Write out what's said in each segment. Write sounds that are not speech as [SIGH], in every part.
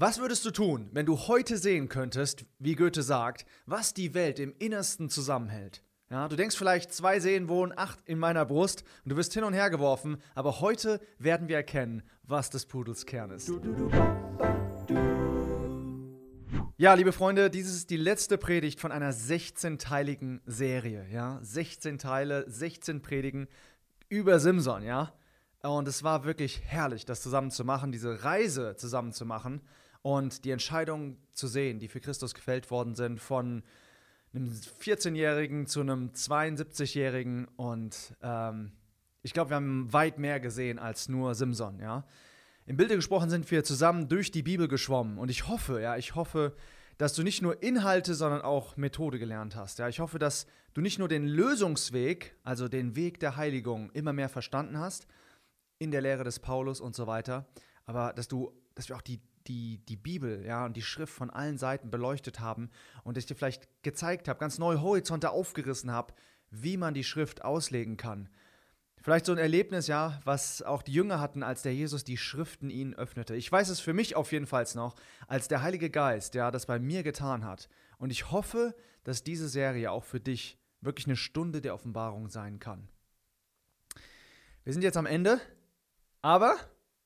Was würdest du tun, wenn du heute sehen könntest, wie Goethe sagt, was die Welt im Innersten zusammenhält? Ja, du denkst vielleicht, zwei Seelen wohnen, acht in meiner Brust und du wirst hin und her geworfen, aber heute werden wir erkennen, was des Pudels Kern ist. Ja, liebe Freunde, dies ist die letzte Predigt von einer 16-teiligen Serie, ja? 16 Teile, 16 Predigen über Simson, ja? Und es war wirklich herrlich, das zusammen zu machen, diese Reise zusammen zu machen und die Entscheidungen zu sehen, die für Christus gefällt worden sind, von einem 14-Jährigen zu einem 72-Jährigen. Und ähm, ich glaube, wir haben weit mehr gesehen als nur Simson, ja. Im Bilde gesprochen sind wir zusammen durch die Bibel geschwommen. Und ich hoffe, ja, ich hoffe, dass du nicht nur Inhalte, sondern auch Methode gelernt hast. Ja, ich hoffe, dass du nicht nur den Lösungsweg, also den Weg der Heiligung, immer mehr verstanden hast in der Lehre des Paulus und so weiter, aber dass du, dass wir auch die die, die Bibel ja, und die Schrift von allen Seiten beleuchtet haben und ich dir vielleicht gezeigt habe, ganz neue Horizonte aufgerissen habe, wie man die Schrift auslegen kann. Vielleicht so ein Erlebnis, ja, was auch die Jünger hatten, als der Jesus die Schriften ihnen öffnete. Ich weiß es für mich auf jeden Fall noch, als der Heilige Geist, ja, das bei mir getan hat. Und ich hoffe, dass diese Serie auch für dich wirklich eine Stunde der Offenbarung sein kann. Wir sind jetzt am Ende, aber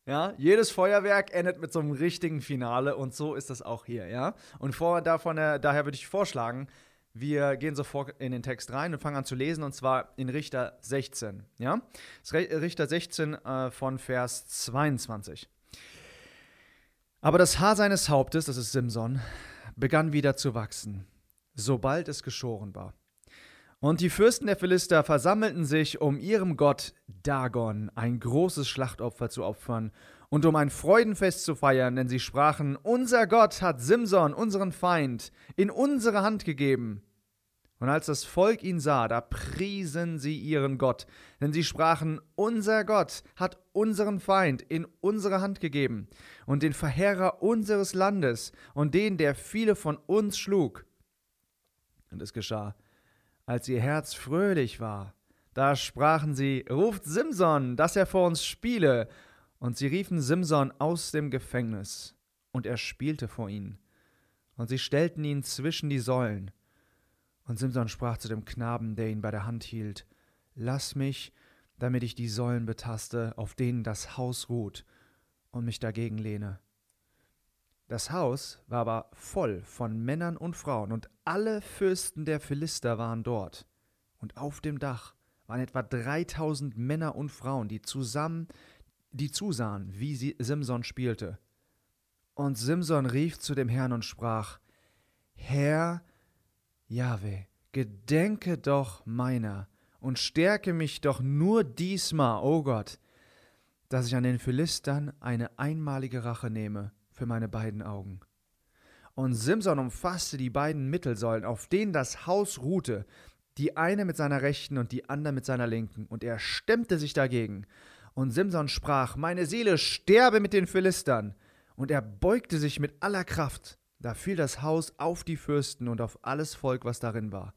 ja, jedes Feuerwerk endet mit so einem richtigen Finale und so ist das auch hier, ja. Und vor, davon, äh, daher würde ich vorschlagen, wir gehen sofort in den Text rein und fangen an zu lesen und zwar in Richter 16, ja. Richter 16 äh, von Vers 22. Aber das Haar seines Hauptes, das ist Simson, begann wieder zu wachsen, sobald es geschoren war. Und die Fürsten der Philister versammelten sich, um ihrem Gott Dagon ein großes Schlachtopfer zu opfern und um ein Freudenfest zu feiern, denn sie sprachen, unser Gott hat Simson, unseren Feind, in unsere Hand gegeben. Und als das Volk ihn sah, da priesen sie ihren Gott, denn sie sprachen, unser Gott hat unseren Feind in unsere Hand gegeben und den Verheerer unseres Landes und den, der viele von uns schlug. Und es geschah, als ihr Herz fröhlich war. Da sprachen sie, ruft Simson, dass er vor uns spiele. Und sie riefen Simson aus dem Gefängnis, und er spielte vor ihnen. Und sie stellten ihn zwischen die Säulen. Und Simson sprach zu dem Knaben, der ihn bei der Hand hielt, Lass mich, damit ich die Säulen betaste, auf denen das Haus ruht, und mich dagegen lehne. Das Haus war aber voll von Männern und Frauen, und alle Fürsten der Philister waren dort. Und auf dem Dach waren etwa dreitausend Männer und Frauen, die zusammen, die zusahen, wie sie Simson spielte. Und Simson rief zu dem Herrn und sprach: Herr Jahwe, gedenke doch meiner und stärke mich doch nur diesmal, o oh Gott, dass ich an den Philistern eine einmalige Rache nehme für meine beiden Augen. Und Simson umfasste die beiden Mittelsäulen, auf denen das Haus ruhte, die eine mit seiner rechten und die andere mit seiner linken, und er stemmte sich dagegen. Und Simson sprach, Meine Seele sterbe mit den Philistern. Und er beugte sich mit aller Kraft. Da fiel das Haus auf die Fürsten und auf alles Volk, was darin war.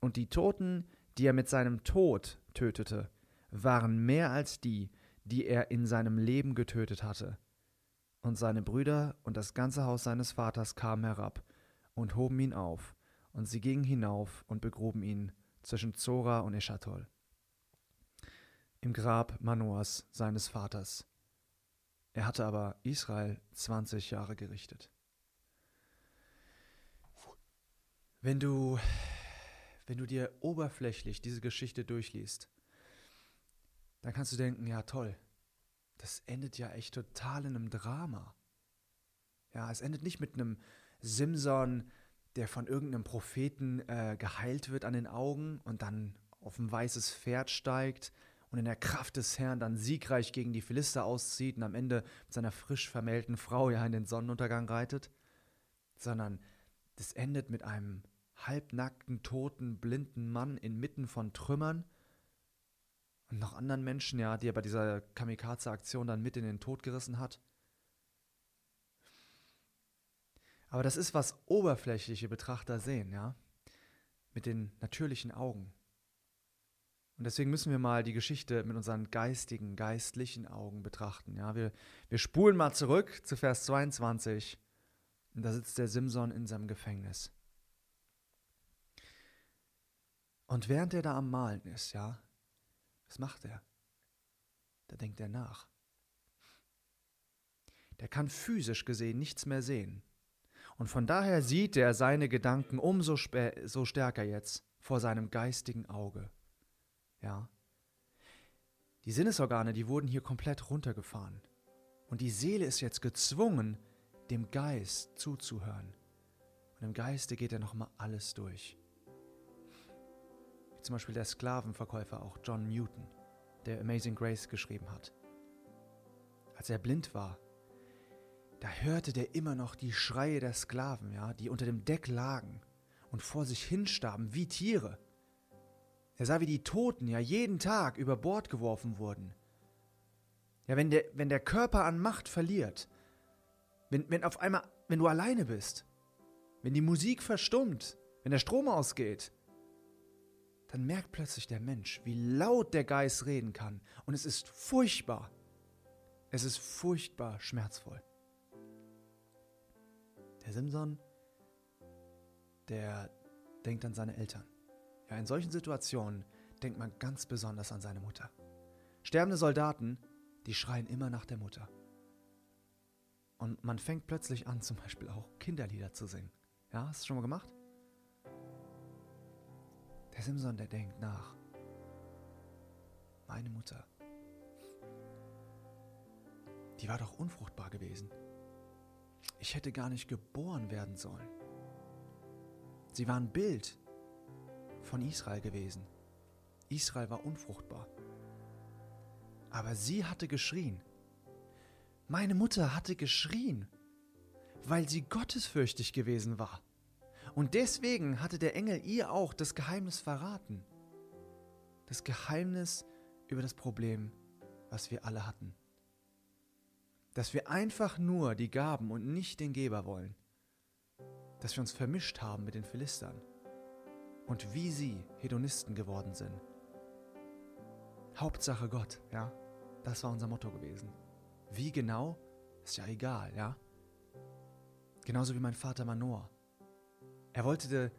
Und die Toten, die er mit seinem Tod tötete, waren mehr als die, die er in seinem Leben getötet hatte. Und seine Brüder und das ganze Haus seines Vaters kamen herab und hoben ihn auf, und sie gingen hinauf und begruben ihn zwischen Zora und Eschatol. Im Grab Manoas, seines Vaters. Er hatte aber Israel 20 Jahre gerichtet. Wenn du, wenn du dir oberflächlich diese Geschichte durchliest, dann kannst du denken, ja toll, das endet ja echt total in einem Drama. Ja, es endet nicht mit einem Simson, der von irgendeinem Propheten äh, geheilt wird an den Augen und dann auf ein weißes Pferd steigt und in der Kraft des Herrn dann siegreich gegen die Philister auszieht und am Ende mit seiner frisch vermählten Frau ja in den Sonnenuntergang reitet, sondern das endet mit einem halbnackten, toten, blinden Mann inmitten von Trümmern und noch anderen Menschen, ja, die er bei dieser Kamikaze-Aktion dann mit in den Tod gerissen hat. Aber das ist, was oberflächliche Betrachter sehen, ja, mit den natürlichen Augen. Und deswegen müssen wir mal die Geschichte mit unseren geistigen, geistlichen Augen betrachten. Ja, wir, wir spulen mal zurück zu Vers 22. Und da sitzt der Simson in seinem Gefängnis. Und während er da am Malen ist, ja, was macht er? Da denkt er nach. Der kann physisch gesehen nichts mehr sehen. Und von daher sieht er seine Gedanken umso so stärker jetzt vor seinem geistigen Auge. Ja. Die Sinnesorgane, die wurden hier komplett runtergefahren. Und die Seele ist jetzt gezwungen, dem Geist zuzuhören. Und im Geiste geht er nochmal alles durch. Wie zum Beispiel der Sklavenverkäufer, auch John Newton, der Amazing Grace geschrieben hat. Als er blind war, da hörte der immer noch die Schreie der Sklaven, ja, die unter dem Deck lagen und vor sich hinstarben wie Tiere. Er sah, wie die Toten ja jeden Tag über Bord geworfen wurden. Ja, wenn der, wenn der Körper an Macht verliert, wenn, wenn auf einmal, wenn du alleine bist, wenn die Musik verstummt, wenn der Strom ausgeht, dann merkt plötzlich der Mensch, wie laut der Geist reden kann. Und es ist furchtbar. Es ist furchtbar schmerzvoll. Der Simson, der denkt an seine Eltern. Ja, in solchen Situationen denkt man ganz besonders an seine Mutter. Sterbende Soldaten, die schreien immer nach der Mutter. Und man fängt plötzlich an, zum Beispiel auch Kinderlieder zu singen. Ja, hast du schon mal gemacht? Der Simson, der denkt nach. Meine Mutter. Die war doch unfruchtbar gewesen. Ich hätte gar nicht geboren werden sollen. Sie war ein Bild von Israel gewesen. Israel war unfruchtbar. Aber sie hatte geschrien. Meine Mutter hatte geschrien, weil sie gottesfürchtig gewesen war. Und deswegen hatte der Engel ihr auch das Geheimnis verraten. Das Geheimnis über das Problem, was wir alle hatten. Dass wir einfach nur die Gaben und nicht den Geber wollen. Dass wir uns vermischt haben mit den Philistern und wie sie Hedonisten geworden sind. Hauptsache Gott, ja, das war unser Motto gewesen. Wie genau, ist ja egal, ja. Genauso wie mein Vater Manor. Er wollte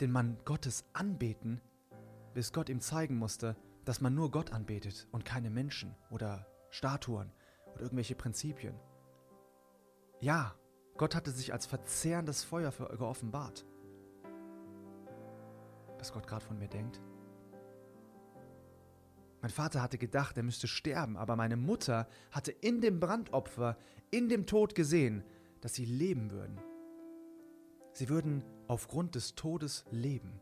den Mann Gottes anbeten, bis Gott ihm zeigen musste, dass man nur Gott anbetet und keine Menschen oder Statuen oder irgendwelche Prinzipien. Ja, Gott hatte sich als verzehrendes Feuer geoffenbart was Gott gerade von mir denkt? Mein Vater hatte gedacht, er müsste sterben, aber meine Mutter hatte in dem Brandopfer, in dem Tod gesehen, dass sie leben würden. Sie würden aufgrund des Todes leben.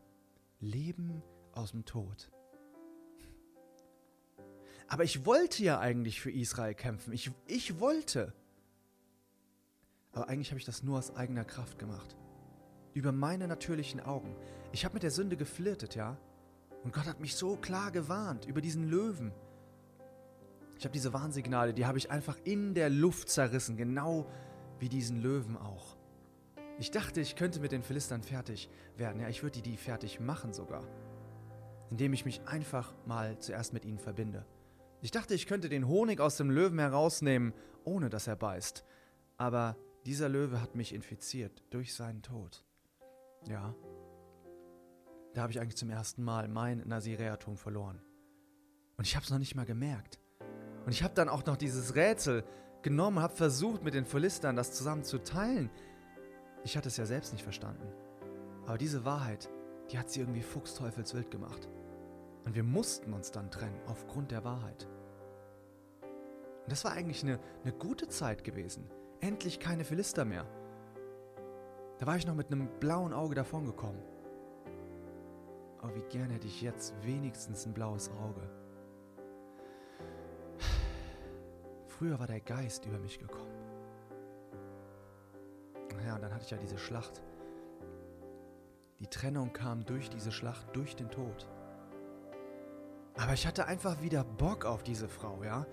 Leben aus dem Tod. Aber ich wollte ja eigentlich für Israel kämpfen. Ich, ich wollte. Aber eigentlich habe ich das nur aus eigener Kraft gemacht über meine natürlichen Augen. Ich habe mit der Sünde geflirtet, ja? Und Gott hat mich so klar gewarnt über diesen Löwen. Ich habe diese Warnsignale, die habe ich einfach in der Luft zerrissen, genau wie diesen Löwen auch. Ich dachte, ich könnte mit den Philistern fertig werden. Ja, ich würde die, die fertig machen sogar. Indem ich mich einfach mal zuerst mit ihnen verbinde. Ich dachte, ich könnte den Honig aus dem Löwen herausnehmen, ohne dass er beißt. Aber dieser Löwe hat mich infiziert durch seinen Tod. Ja. Da habe ich eigentlich zum ersten Mal mein Nazireatum verloren. Und ich habe es noch nicht mal gemerkt. Und ich habe dann auch noch dieses Rätsel genommen, habe versucht, mit den Philistern das zusammen zu teilen. Ich hatte es ja selbst nicht verstanden. Aber diese Wahrheit, die hat sie irgendwie fuchsteufelswild gemacht. Und wir mussten uns dann trennen, aufgrund der Wahrheit. Und das war eigentlich eine, eine gute Zeit gewesen. Endlich keine Philister mehr. Da war ich noch mit einem blauen Auge davongekommen. Aber wie gern hätte ich jetzt wenigstens ein blaues Auge. Früher war der Geist über mich gekommen. Naja, und dann hatte ich ja diese Schlacht. Die Trennung kam durch diese Schlacht, durch den Tod. Aber ich hatte einfach wieder Bock auf diese Frau, ja?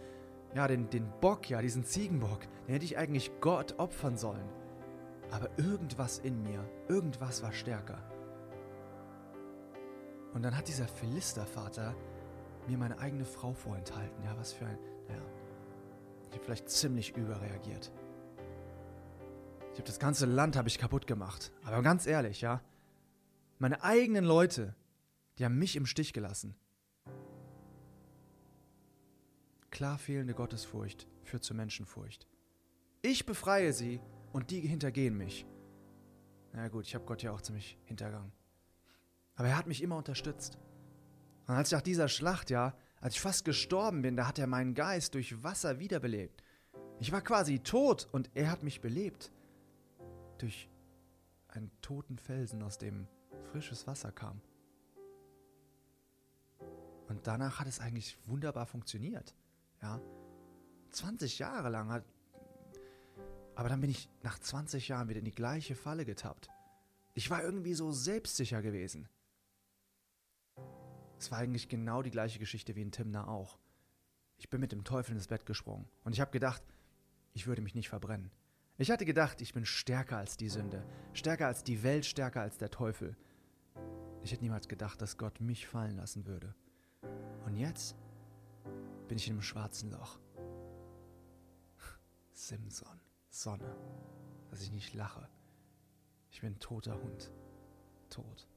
Ja, den, den Bock, ja, diesen Ziegenbock, den hätte ich eigentlich Gott opfern sollen. Aber irgendwas in mir, irgendwas war stärker. Und dann hat dieser Philistervater mir meine eigene Frau vorenthalten. Ja, was für ein, naja, ich habe vielleicht ziemlich überreagiert. Ich habe das ganze Land habe ich kaputt gemacht. Aber ganz ehrlich, ja, meine eigenen Leute, die haben mich im Stich gelassen. Klar fehlende Gottesfurcht führt zu Menschenfurcht. Ich befreie sie und die hintergehen mich. Na gut, ich habe Gott ja auch ziemlich hintergangen. Aber er hat mich immer unterstützt. Und als ich nach dieser Schlacht, ja, als ich fast gestorben bin, da hat er meinen Geist durch Wasser wiederbelebt. Ich war quasi tot und er hat mich belebt. Durch einen toten Felsen, aus dem frisches Wasser kam. Und danach hat es eigentlich wunderbar funktioniert. Ja. 20 Jahre lang hat. Aber dann bin ich nach 20 Jahren wieder in die gleiche Falle getappt. Ich war irgendwie so selbstsicher gewesen. Es war eigentlich genau die gleiche Geschichte wie in Timna auch. Ich bin mit dem Teufel ins Bett gesprungen und ich habe gedacht, ich würde mich nicht verbrennen. Ich hatte gedacht, ich bin stärker als die Sünde, stärker als die Welt, stärker als der Teufel. Ich hätte niemals gedacht, dass Gott mich fallen lassen würde. Und jetzt bin ich in einem schwarzen Loch. [LAUGHS] Simson, Sonne, dass ich nicht lache. Ich bin toter Hund, tot.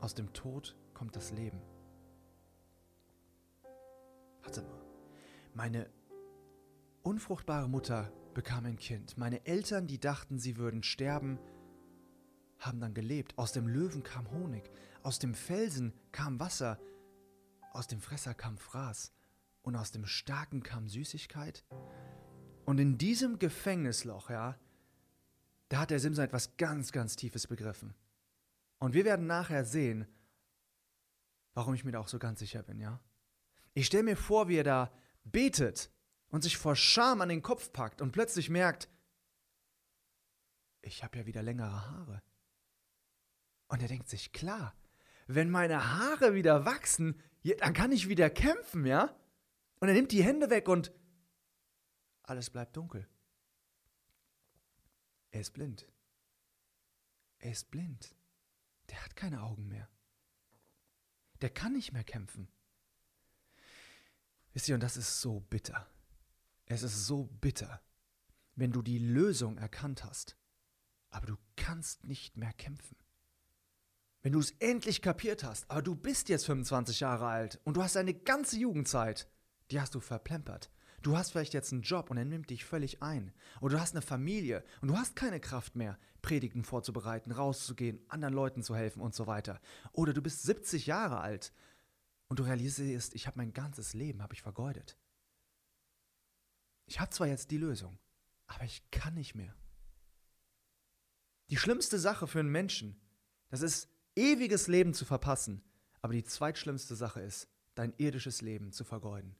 Aus dem Tod kommt das Leben. Warte mal. Meine unfruchtbare Mutter bekam ein Kind. Meine Eltern, die dachten, sie würden sterben, haben dann gelebt. Aus dem Löwen kam Honig, aus dem Felsen kam Wasser, aus dem Fresser kam Fraß und aus dem Starken kam Süßigkeit. Und in diesem Gefängnisloch, ja, da hat der Simson etwas ganz, ganz Tiefes begriffen. Und wir werden nachher sehen, warum ich mir da auch so ganz sicher bin, ja. Ich stelle mir vor, wie er da betet und sich vor Scham an den Kopf packt und plötzlich merkt, ich habe ja wieder längere Haare. Und er denkt sich, klar, wenn meine Haare wieder wachsen, dann kann ich wieder kämpfen, ja? Und er nimmt die Hände weg und alles bleibt dunkel. Er ist blind. Er ist blind. Der hat keine Augen mehr. Der kann nicht mehr kämpfen. Wisst ihr, und das ist so bitter. Es ist so bitter, wenn du die Lösung erkannt hast, aber du kannst nicht mehr kämpfen. Wenn du es endlich kapiert hast, aber du bist jetzt 25 Jahre alt und du hast deine ganze Jugendzeit, die hast du verplempert. Du hast vielleicht jetzt einen Job und er nimmt dich völlig ein. Oder du hast eine Familie und du hast keine Kraft mehr, Predigten vorzubereiten, rauszugehen, anderen Leuten zu helfen und so weiter. Oder du bist 70 Jahre alt und du realisierst, ich habe mein ganzes Leben habe ich vergeudet. Ich habe zwar jetzt die Lösung, aber ich kann nicht mehr. Die schlimmste Sache für einen Menschen, das ist ewiges Leben zu verpassen, aber die zweitschlimmste Sache ist, dein irdisches Leben zu vergeuden.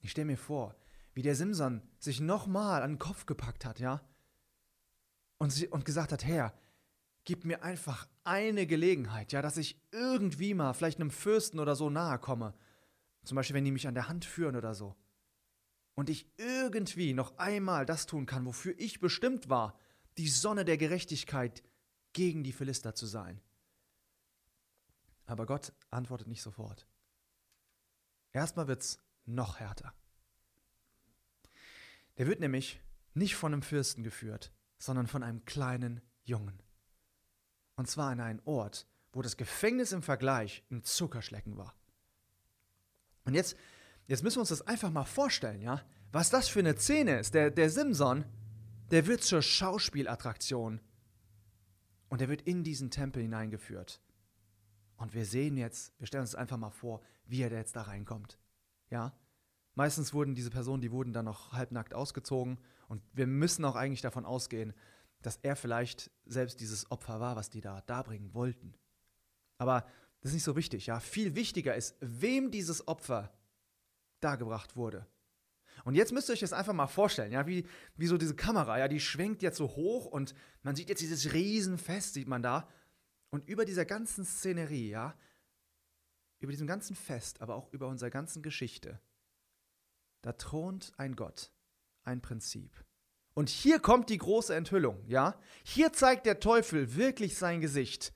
Ich stelle mir vor, wie der Simson sich nochmal an den Kopf gepackt hat, ja? Und, sie, und gesagt hat, Herr, gib mir einfach eine Gelegenheit, ja, dass ich irgendwie mal vielleicht einem Fürsten oder so nahe komme. Zum Beispiel, wenn die mich an der Hand führen oder so. Und ich irgendwie noch einmal das tun kann, wofür ich bestimmt war, die Sonne der Gerechtigkeit gegen die Philister zu sein. Aber Gott antwortet nicht sofort. Erstmal wird es noch härter. Der wird nämlich nicht von einem Fürsten geführt, sondern von einem kleinen Jungen. Und zwar an einen Ort, wo das Gefängnis im Vergleich ein Zuckerschlecken war. Und jetzt, jetzt müssen wir uns das einfach mal vorstellen, ja? Was das für eine Szene ist. Der, der Simson, der wird zur Schauspielattraktion. Und er wird in diesen Tempel hineingeführt. Und wir sehen jetzt, wir stellen uns einfach mal vor, wie er jetzt da reinkommt. Ja? Meistens wurden diese Personen, die wurden dann noch halbnackt ausgezogen. Und wir müssen auch eigentlich davon ausgehen, dass er vielleicht selbst dieses Opfer war, was die da darbringen wollten. Aber das ist nicht so wichtig, ja. Viel wichtiger ist, wem dieses Opfer dargebracht wurde. Und jetzt müsst ihr euch das einfach mal vorstellen, ja, wie, wie so diese Kamera, ja, die schwenkt jetzt so hoch und man sieht jetzt dieses Riesenfest, sieht man da. Und über dieser ganzen Szenerie, ja, über diesem ganzen Fest, aber auch über unserer ganzen Geschichte, da thront ein Gott, ein Prinzip. Und hier kommt die große Enthüllung, ja? Hier zeigt der Teufel wirklich sein Gesicht.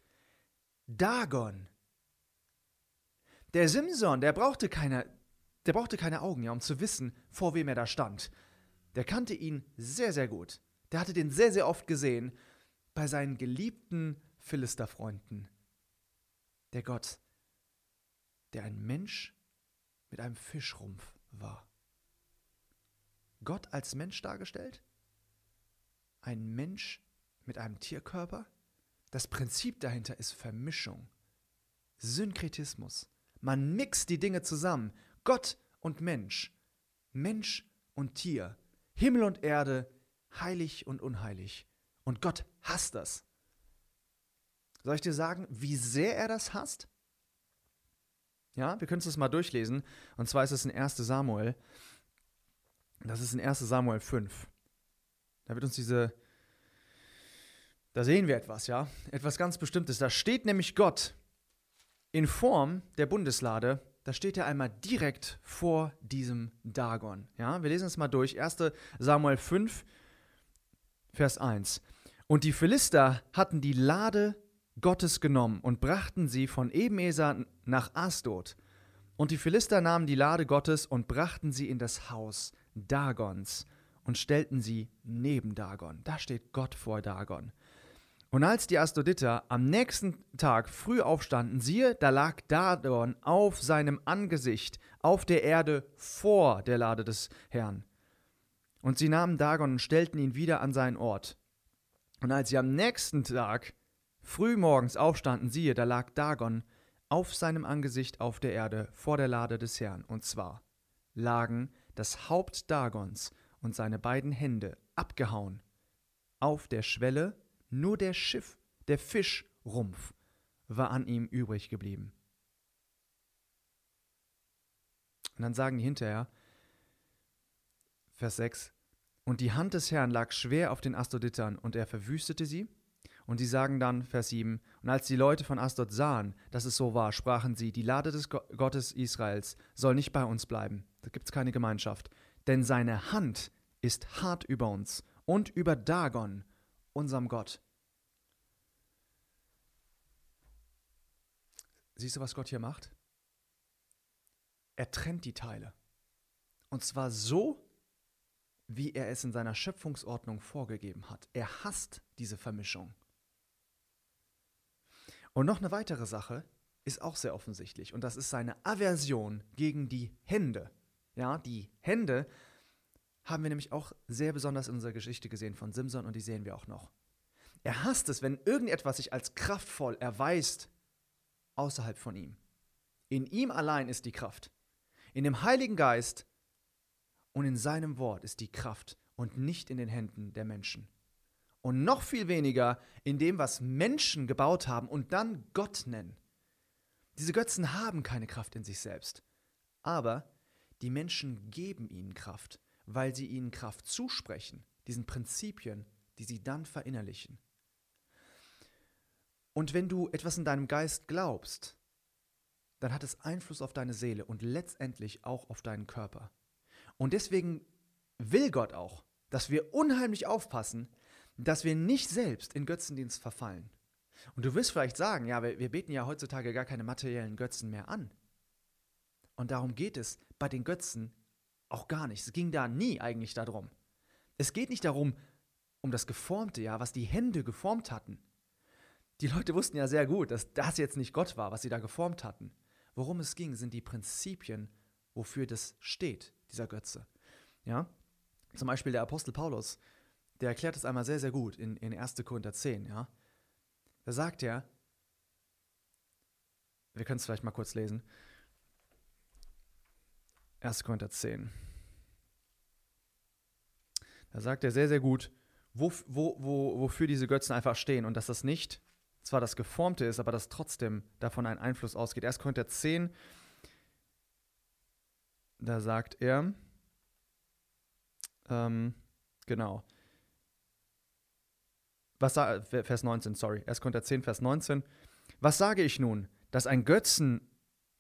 Dagon. Der Simson, der brauchte keine, der brauchte keine Augen, ja, um zu wissen, vor wem er da stand. Der kannte ihn sehr, sehr gut. Der hatte den sehr, sehr oft gesehen bei seinen geliebten Philisterfreunden. Der Gott, der ein Mensch mit einem Fischrumpf war. Gott als Mensch dargestellt? Ein Mensch mit einem Tierkörper? Das Prinzip dahinter ist Vermischung, Synkretismus. Man mixt die Dinge zusammen. Gott und Mensch, Mensch und Tier, Himmel und Erde, heilig und unheilig. Und Gott hasst das. Soll ich dir sagen, wie sehr er das hasst? Ja, wir können es mal durchlesen. Und zwar ist es in 1 Samuel. Das ist in 1 Samuel 5. Da wird uns diese, da sehen wir etwas, ja, etwas ganz Bestimmtes. Da steht nämlich Gott in Form der Bundeslade, da steht er einmal direkt vor diesem Dagon. Ja, wir lesen es mal durch. 1 Samuel 5, Vers 1. Und die Philister hatten die Lade Gottes genommen und brachten sie von Ebenezer nach Asdod. Und die Philister nahmen die Lade Gottes und brachten sie in das Haus Dagons und stellten sie neben Dagon. Da steht Gott vor Dagon. Und als die Astoditer am nächsten Tag früh aufstanden, siehe, da lag Dagon auf seinem Angesicht auf der Erde vor der Lade des Herrn. Und sie nahmen Dagon und stellten ihn wieder an seinen Ort. Und als sie am nächsten Tag früh morgens aufstanden, siehe, da lag Dagon auf seinem Angesicht auf der Erde vor der Lade des Herrn. Und zwar lagen das Haupt Dagons und seine beiden Hände abgehauen auf der Schwelle, nur der Schiff, der Fischrumpf war an ihm übrig geblieben. Und dann sagen die hinterher, Vers 6, und die Hand des Herrn lag schwer auf den Astoditern, und er verwüstete sie. Und sie sagen dann, Vers 7, und als die Leute von Asdod sahen, dass es so war, sprachen sie, die Lade des Gottes Israels soll nicht bei uns bleiben, da gibt es keine Gemeinschaft, denn seine Hand ist hart über uns und über Dagon, unserem Gott. Siehst du, was Gott hier macht? Er trennt die Teile. Und zwar so, wie er es in seiner Schöpfungsordnung vorgegeben hat. Er hasst diese Vermischung. Und noch eine weitere Sache ist auch sehr offensichtlich und das ist seine Aversion gegen die Hände. Ja, die Hände haben wir nämlich auch sehr besonders in unserer Geschichte gesehen von Simson und die sehen wir auch noch. Er hasst es, wenn irgendetwas sich als kraftvoll erweist außerhalb von ihm. In ihm allein ist die Kraft. In dem Heiligen Geist und in seinem Wort ist die Kraft und nicht in den Händen der Menschen. Und noch viel weniger in dem, was Menschen gebaut haben und dann Gott nennen. Diese Götzen haben keine Kraft in sich selbst. Aber die Menschen geben ihnen Kraft, weil sie ihnen Kraft zusprechen, diesen Prinzipien, die sie dann verinnerlichen. Und wenn du etwas in deinem Geist glaubst, dann hat es Einfluss auf deine Seele und letztendlich auch auf deinen Körper. Und deswegen will Gott auch, dass wir unheimlich aufpassen, dass wir nicht selbst in Götzendienst verfallen. Und du wirst vielleicht sagen, ja, wir, wir beten ja heutzutage gar keine materiellen Götzen mehr an. Und darum geht es bei den Götzen auch gar nicht. Es ging da nie eigentlich darum. Es geht nicht darum, um das Geformte, ja, was die Hände geformt hatten. Die Leute wussten ja sehr gut, dass das jetzt nicht Gott war, was sie da geformt hatten. Worum es ging, sind die Prinzipien, wofür das steht, dieser Götze. Ja? Zum Beispiel der Apostel Paulus, der erklärt es einmal sehr, sehr gut in, in 1. Korinther 10. Ja? Da sagt er, wir können es vielleicht mal kurz lesen, 1. Korinther 10. Da sagt er sehr, sehr gut, wo, wo, wo, wofür diese Götzen einfach stehen und dass das nicht zwar das Geformte ist, aber dass trotzdem davon ein Einfluss ausgeht. 1. Korinther 10, da sagt er, ähm, genau, was Vers 19, sorry, 1. Korinther 10, Vers 19, was sage ich nun, dass ein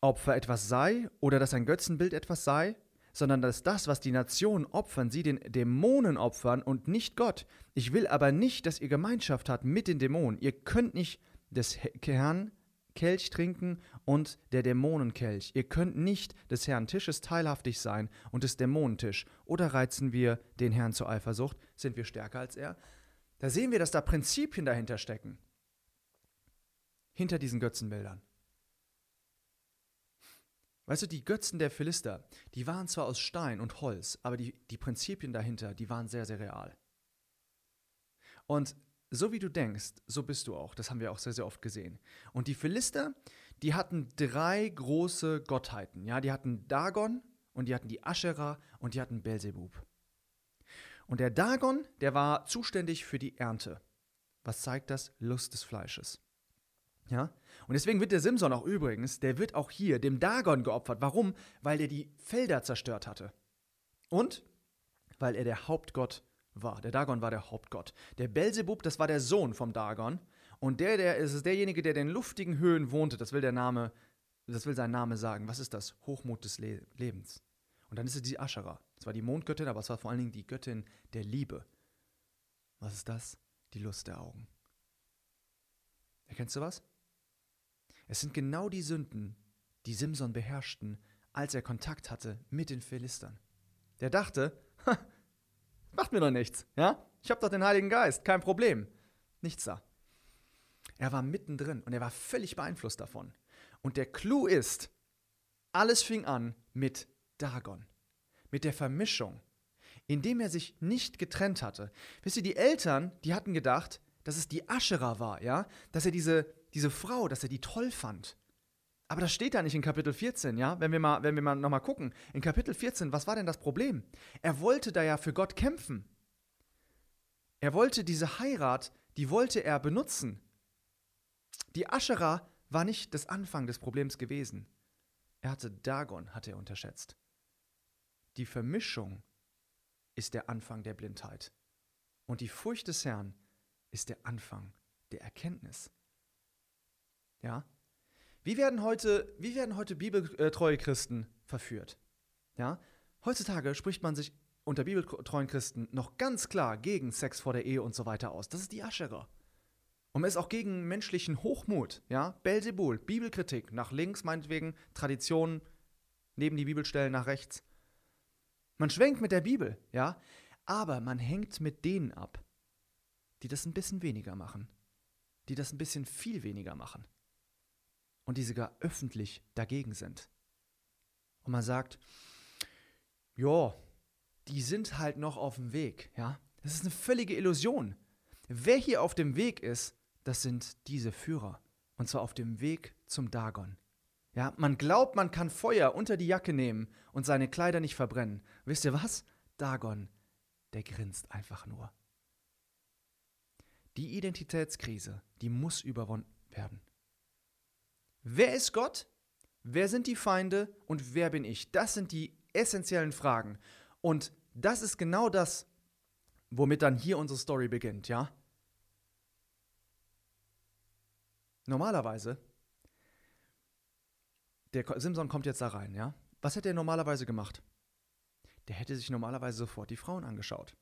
Götzenopfer etwas sei oder dass ein Götzenbild etwas sei? sondern dass das, was die Nationen opfern, sie den Dämonen opfern und nicht Gott. Ich will aber nicht, dass ihr Gemeinschaft habt mit den Dämonen. Ihr könnt nicht des Herrn Kelch trinken und der Dämonenkelch. Ihr könnt nicht des Herrn Tisches teilhaftig sein und des Dämonentisch. Oder reizen wir den Herrn zur Eifersucht? Sind wir stärker als er? Da sehen wir, dass da Prinzipien dahinter stecken. Hinter diesen Götzenbildern. Weißt du, die Götzen der Philister, die waren zwar aus Stein und Holz, aber die, die Prinzipien dahinter, die waren sehr, sehr real. Und so wie du denkst, so bist du auch. Das haben wir auch sehr, sehr oft gesehen. Und die Philister, die hatten drei große Gottheiten. Ja, die hatten Dagon und die hatten die Aschera und die hatten Belzebub. Und der Dagon, der war zuständig für die Ernte. Was zeigt das? Lust des Fleisches. Ja? Und deswegen wird der Simson auch übrigens, der wird auch hier dem Dagon geopfert. Warum? Weil er die Felder zerstört hatte. Und weil er der Hauptgott war. Der Dagon war der Hauptgott. Der Belzebub, das war der Sohn vom Dagon. Und der, der ist derjenige, der in luftigen Höhen wohnte. Das will der Name, das will sein Name sagen. Was ist das? Hochmut des Le Lebens. Und dann ist es die Aschera. Das war die Mondgöttin, aber es war vor allen Dingen die Göttin der Liebe. Was ist das? Die Lust der Augen. Erkennst du was? Es sind genau die Sünden, die Simson beherrschten, als er Kontakt hatte mit den Philistern. Der dachte, Macht mir doch nichts, ja? Ich habe doch den Heiligen Geist, kein Problem. Nichts da. Er war mittendrin und er war völlig beeinflusst davon. Und der Clou ist, alles fing an mit Dagon, mit der Vermischung, indem er sich nicht getrennt hatte. Wisst ihr, die Eltern, die hatten gedacht, dass es die Aschera war, ja? Dass er diese, diese Frau, dass er die toll fand. Aber das steht da nicht in Kapitel 14, ja? Wenn wir mal, wenn wir mal nochmal gucken. In Kapitel 14, was war denn das Problem? Er wollte da ja für Gott kämpfen. Er wollte diese Heirat, die wollte er benutzen. Die Aschera war nicht das Anfang des Problems gewesen. Er hatte Dagon, hat er unterschätzt. Die Vermischung ist der Anfang der Blindheit. Und die Furcht des Herrn ist der Anfang der Erkenntnis. Ja? Wie werden heute, wie werden heute bibeltreue Christen verführt? Ja? Heutzutage spricht man sich unter bibeltreuen Christen noch ganz klar gegen Sex vor der Ehe und so weiter aus. Das ist die Ascherer. Und man ist auch gegen menschlichen Hochmut, ja? Belzebul, Bibelkritik, nach links meinetwegen, Traditionen, neben die Bibelstellen nach rechts. Man schwenkt mit der Bibel, ja? Aber man hängt mit denen ab, die das ein bisschen weniger machen, die das ein bisschen viel weniger machen und die sogar öffentlich dagegen sind. Und man sagt, ja, die sind halt noch auf dem Weg, ja. Das ist eine völlige Illusion. Wer hier auf dem Weg ist, das sind diese Führer. Und zwar auf dem Weg zum Dagon. Ja, man glaubt, man kann Feuer unter die Jacke nehmen und seine Kleider nicht verbrennen. Wisst ihr was? Dagon, der grinst einfach nur. Die Identitätskrise, die muss überwunden werden. Wer ist Gott? Wer sind die Feinde? Und wer bin ich? Das sind die essentiellen Fragen. Und das ist genau das, womit dann hier unsere Story beginnt, ja? Normalerweise, der Simson kommt jetzt da rein, ja? Was hätte er normalerweise gemacht? Der hätte sich normalerweise sofort die Frauen angeschaut.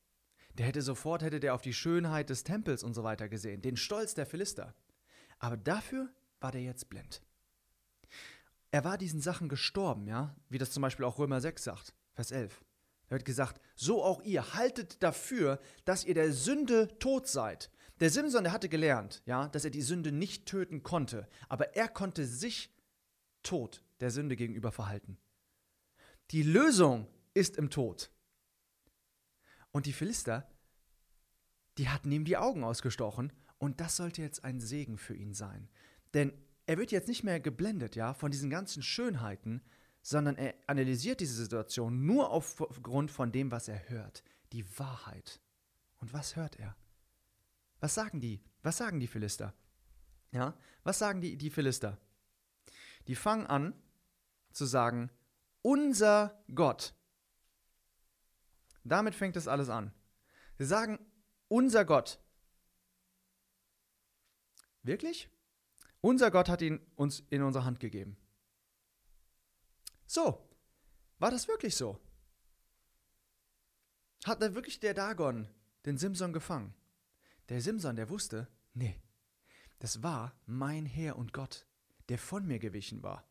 Der hätte sofort, hätte der auf die Schönheit des Tempels und so weiter gesehen, den Stolz der Philister. Aber dafür war der jetzt blind. Er war diesen Sachen gestorben, ja, wie das zum Beispiel auch Römer 6 sagt, Vers 11. Da wird gesagt, so auch ihr haltet dafür, dass ihr der Sünde tot seid. Der Simson, der hatte gelernt, ja, dass er die Sünde nicht töten konnte, aber er konnte sich tot der Sünde gegenüber verhalten. Die Lösung ist im Tod. Und die Philister, die hatten ihm die Augen ausgestochen und das sollte jetzt ein Segen für ihn sein. Denn er wird jetzt nicht mehr geblendet, ja, von diesen ganzen Schönheiten, sondern er analysiert diese Situation nur aufgrund von dem, was er hört, die Wahrheit. Und was hört er? Was sagen die? Was sagen die Philister? Ja, was sagen die, die Philister? Die fangen an zu sagen, unser Gott. Damit fängt es alles an. Sie sagen, unser Gott. Wirklich? Unser Gott hat ihn uns in unsere Hand gegeben. So, war das wirklich so? Hat da wirklich der Dagon den Simson gefangen? Der Simson, der wusste, nee, das war mein Herr und Gott. der von mir gewichen war.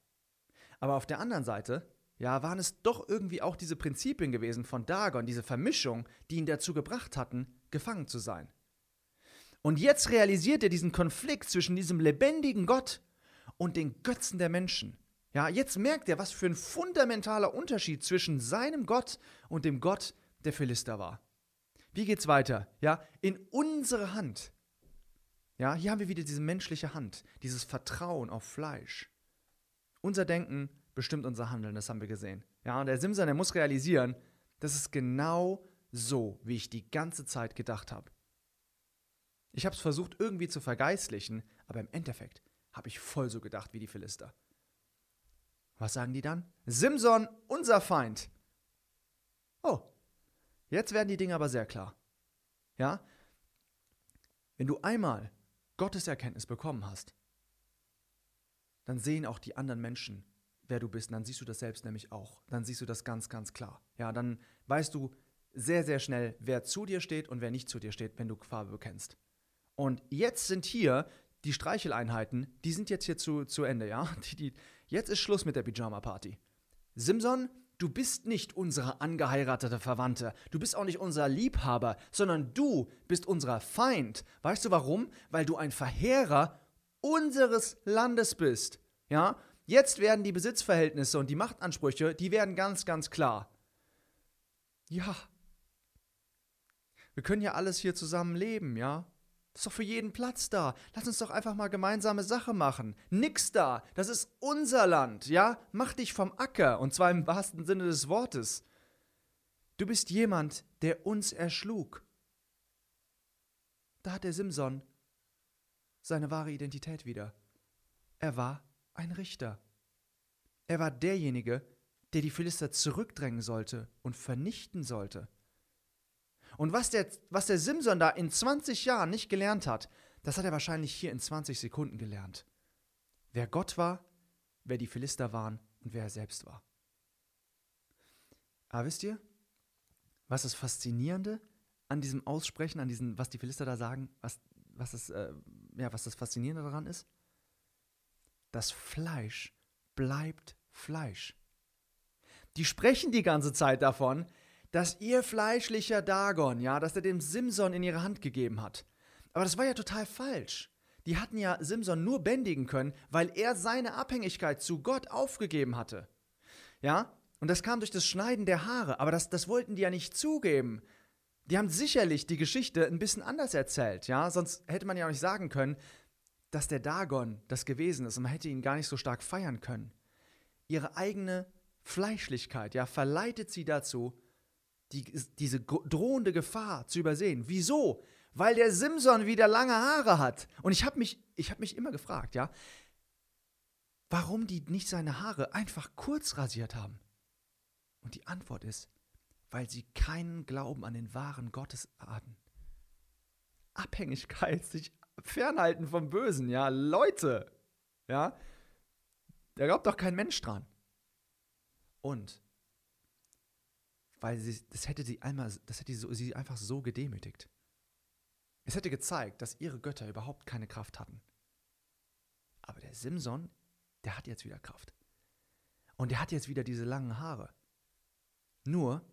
Aber auf der anderen Seite, ja, waren es doch irgendwie auch diese Prinzipien gewesen von Dagon, diese Vermischung, die ihn dazu gebracht hatten, gefangen zu sein. Und jetzt realisiert er diesen Konflikt zwischen diesem lebendigen Gott und den Götzen der Menschen. Ja, jetzt merkt er, was für ein fundamentaler Unterschied zwischen seinem Gott und dem Gott der Philister war. Wie geht's weiter? Ja, in unsere Hand. Ja, hier haben wir wieder diese menschliche Hand, dieses Vertrauen auf Fleisch. Unser Denken bestimmt unser Handeln, das haben wir gesehen. Ja, und der Simson, der muss realisieren, das ist genau so, wie ich die ganze Zeit gedacht habe. Ich habe es versucht irgendwie zu vergeistlichen, aber im Endeffekt habe ich voll so gedacht wie die Philister. Was sagen die dann? Simson, unser Feind. Oh, jetzt werden die Dinge aber sehr klar. Ja? Wenn du einmal Gottes Erkenntnis bekommen hast, dann sehen auch die anderen Menschen, wer du bist. Und dann siehst du das selbst nämlich auch. Dann siehst du das ganz, ganz klar. Ja, dann weißt du sehr, sehr schnell, wer zu dir steht und wer nicht zu dir steht, wenn du Farbe bekennst. Und jetzt sind hier die Streicheleinheiten, die sind jetzt hier zu, zu Ende, ja? [LAUGHS] Die, die, jetzt ist Schluss mit der Pyjama-Party. Simson, du bist nicht unsere angeheiratete Verwandte. Du bist auch nicht unser Liebhaber, sondern du bist unser Feind. Weißt du warum? Weil du ein Verheerer unseres Landes bist. Ja? Jetzt werden die Besitzverhältnisse und die Machtansprüche, die werden ganz, ganz klar. Ja. Wir können ja alles hier zusammen leben, ja? Ist doch für jeden Platz da. Lass uns doch einfach mal gemeinsame Sache machen. Nix da. Das ist unser Land, ja? Mach dich vom Acker, und zwar im wahrsten Sinne des Wortes. Du bist jemand, der uns erschlug. Da hat der Simson seine wahre Identität wieder. Er war ein Richter. Er war derjenige, der die Philister zurückdrängen sollte und vernichten sollte. Und was der, was der Simson da in 20 Jahren nicht gelernt hat, das hat er wahrscheinlich hier in 20 Sekunden gelernt. Wer Gott war, wer die Philister waren und wer er selbst war. Aber wisst ihr, was das Faszinierende an diesem Aussprechen, an diesem, was die Philister da sagen, was, was, das, äh, ja, was das Faszinierende daran ist? Das Fleisch bleibt Fleisch. Die sprechen die ganze Zeit davon, dass ihr fleischlicher Dagon, ja, dass er dem Simson in ihre Hand gegeben hat. Aber das war ja total falsch. Die hatten ja Simson nur bändigen können, weil er seine Abhängigkeit zu Gott aufgegeben hatte. Ja, und das kam durch das Schneiden der Haare, aber das, das wollten die ja nicht zugeben. Die haben sicherlich die Geschichte ein bisschen anders erzählt, ja, sonst hätte man ja auch nicht sagen können, dass der Dagon das gewesen ist und man hätte ihn gar nicht so stark feiern können. Ihre eigene Fleischlichkeit, ja, verleitet sie dazu, die, diese drohende Gefahr zu übersehen. Wieso? Weil der Simson wieder lange Haare hat. Und ich habe mich, hab mich immer gefragt, ja, warum die nicht seine Haare einfach kurz rasiert haben. Und die Antwort ist, weil sie keinen Glauben an den wahren Gottes hatten. Abhängigkeit, sich fernhalten vom Bösen, ja, Leute, ja, da glaubt doch kein Mensch dran. Und weil sie, das hätte sie einmal, das hätte sie, einfach so gedemütigt. Es hätte gezeigt, dass ihre Götter überhaupt keine Kraft hatten. Aber der Simson, der hat jetzt wieder Kraft. Und der hat jetzt wieder diese langen Haare. Nur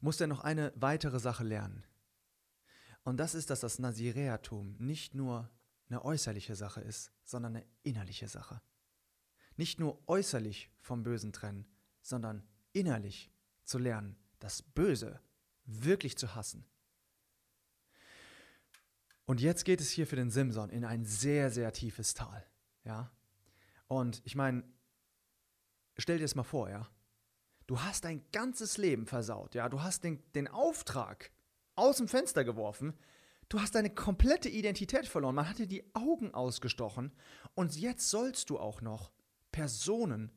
muss er noch eine weitere Sache lernen. Und das ist, dass das Naziräertum nicht nur eine äußerliche Sache ist, sondern eine innerliche Sache. Nicht nur äußerlich vom Bösen trennen, sondern innerlich zu lernen, das Böse wirklich zu hassen. Und jetzt geht es hier für den Simson in ein sehr, sehr tiefes Tal. Ja? Und ich meine, stell dir das mal vor, ja. Du hast dein ganzes Leben versaut, ja. Du hast den, den Auftrag aus dem Fenster geworfen. Du hast deine komplette Identität verloren. Man hat dir die Augen ausgestochen. Und jetzt sollst du auch noch Personen,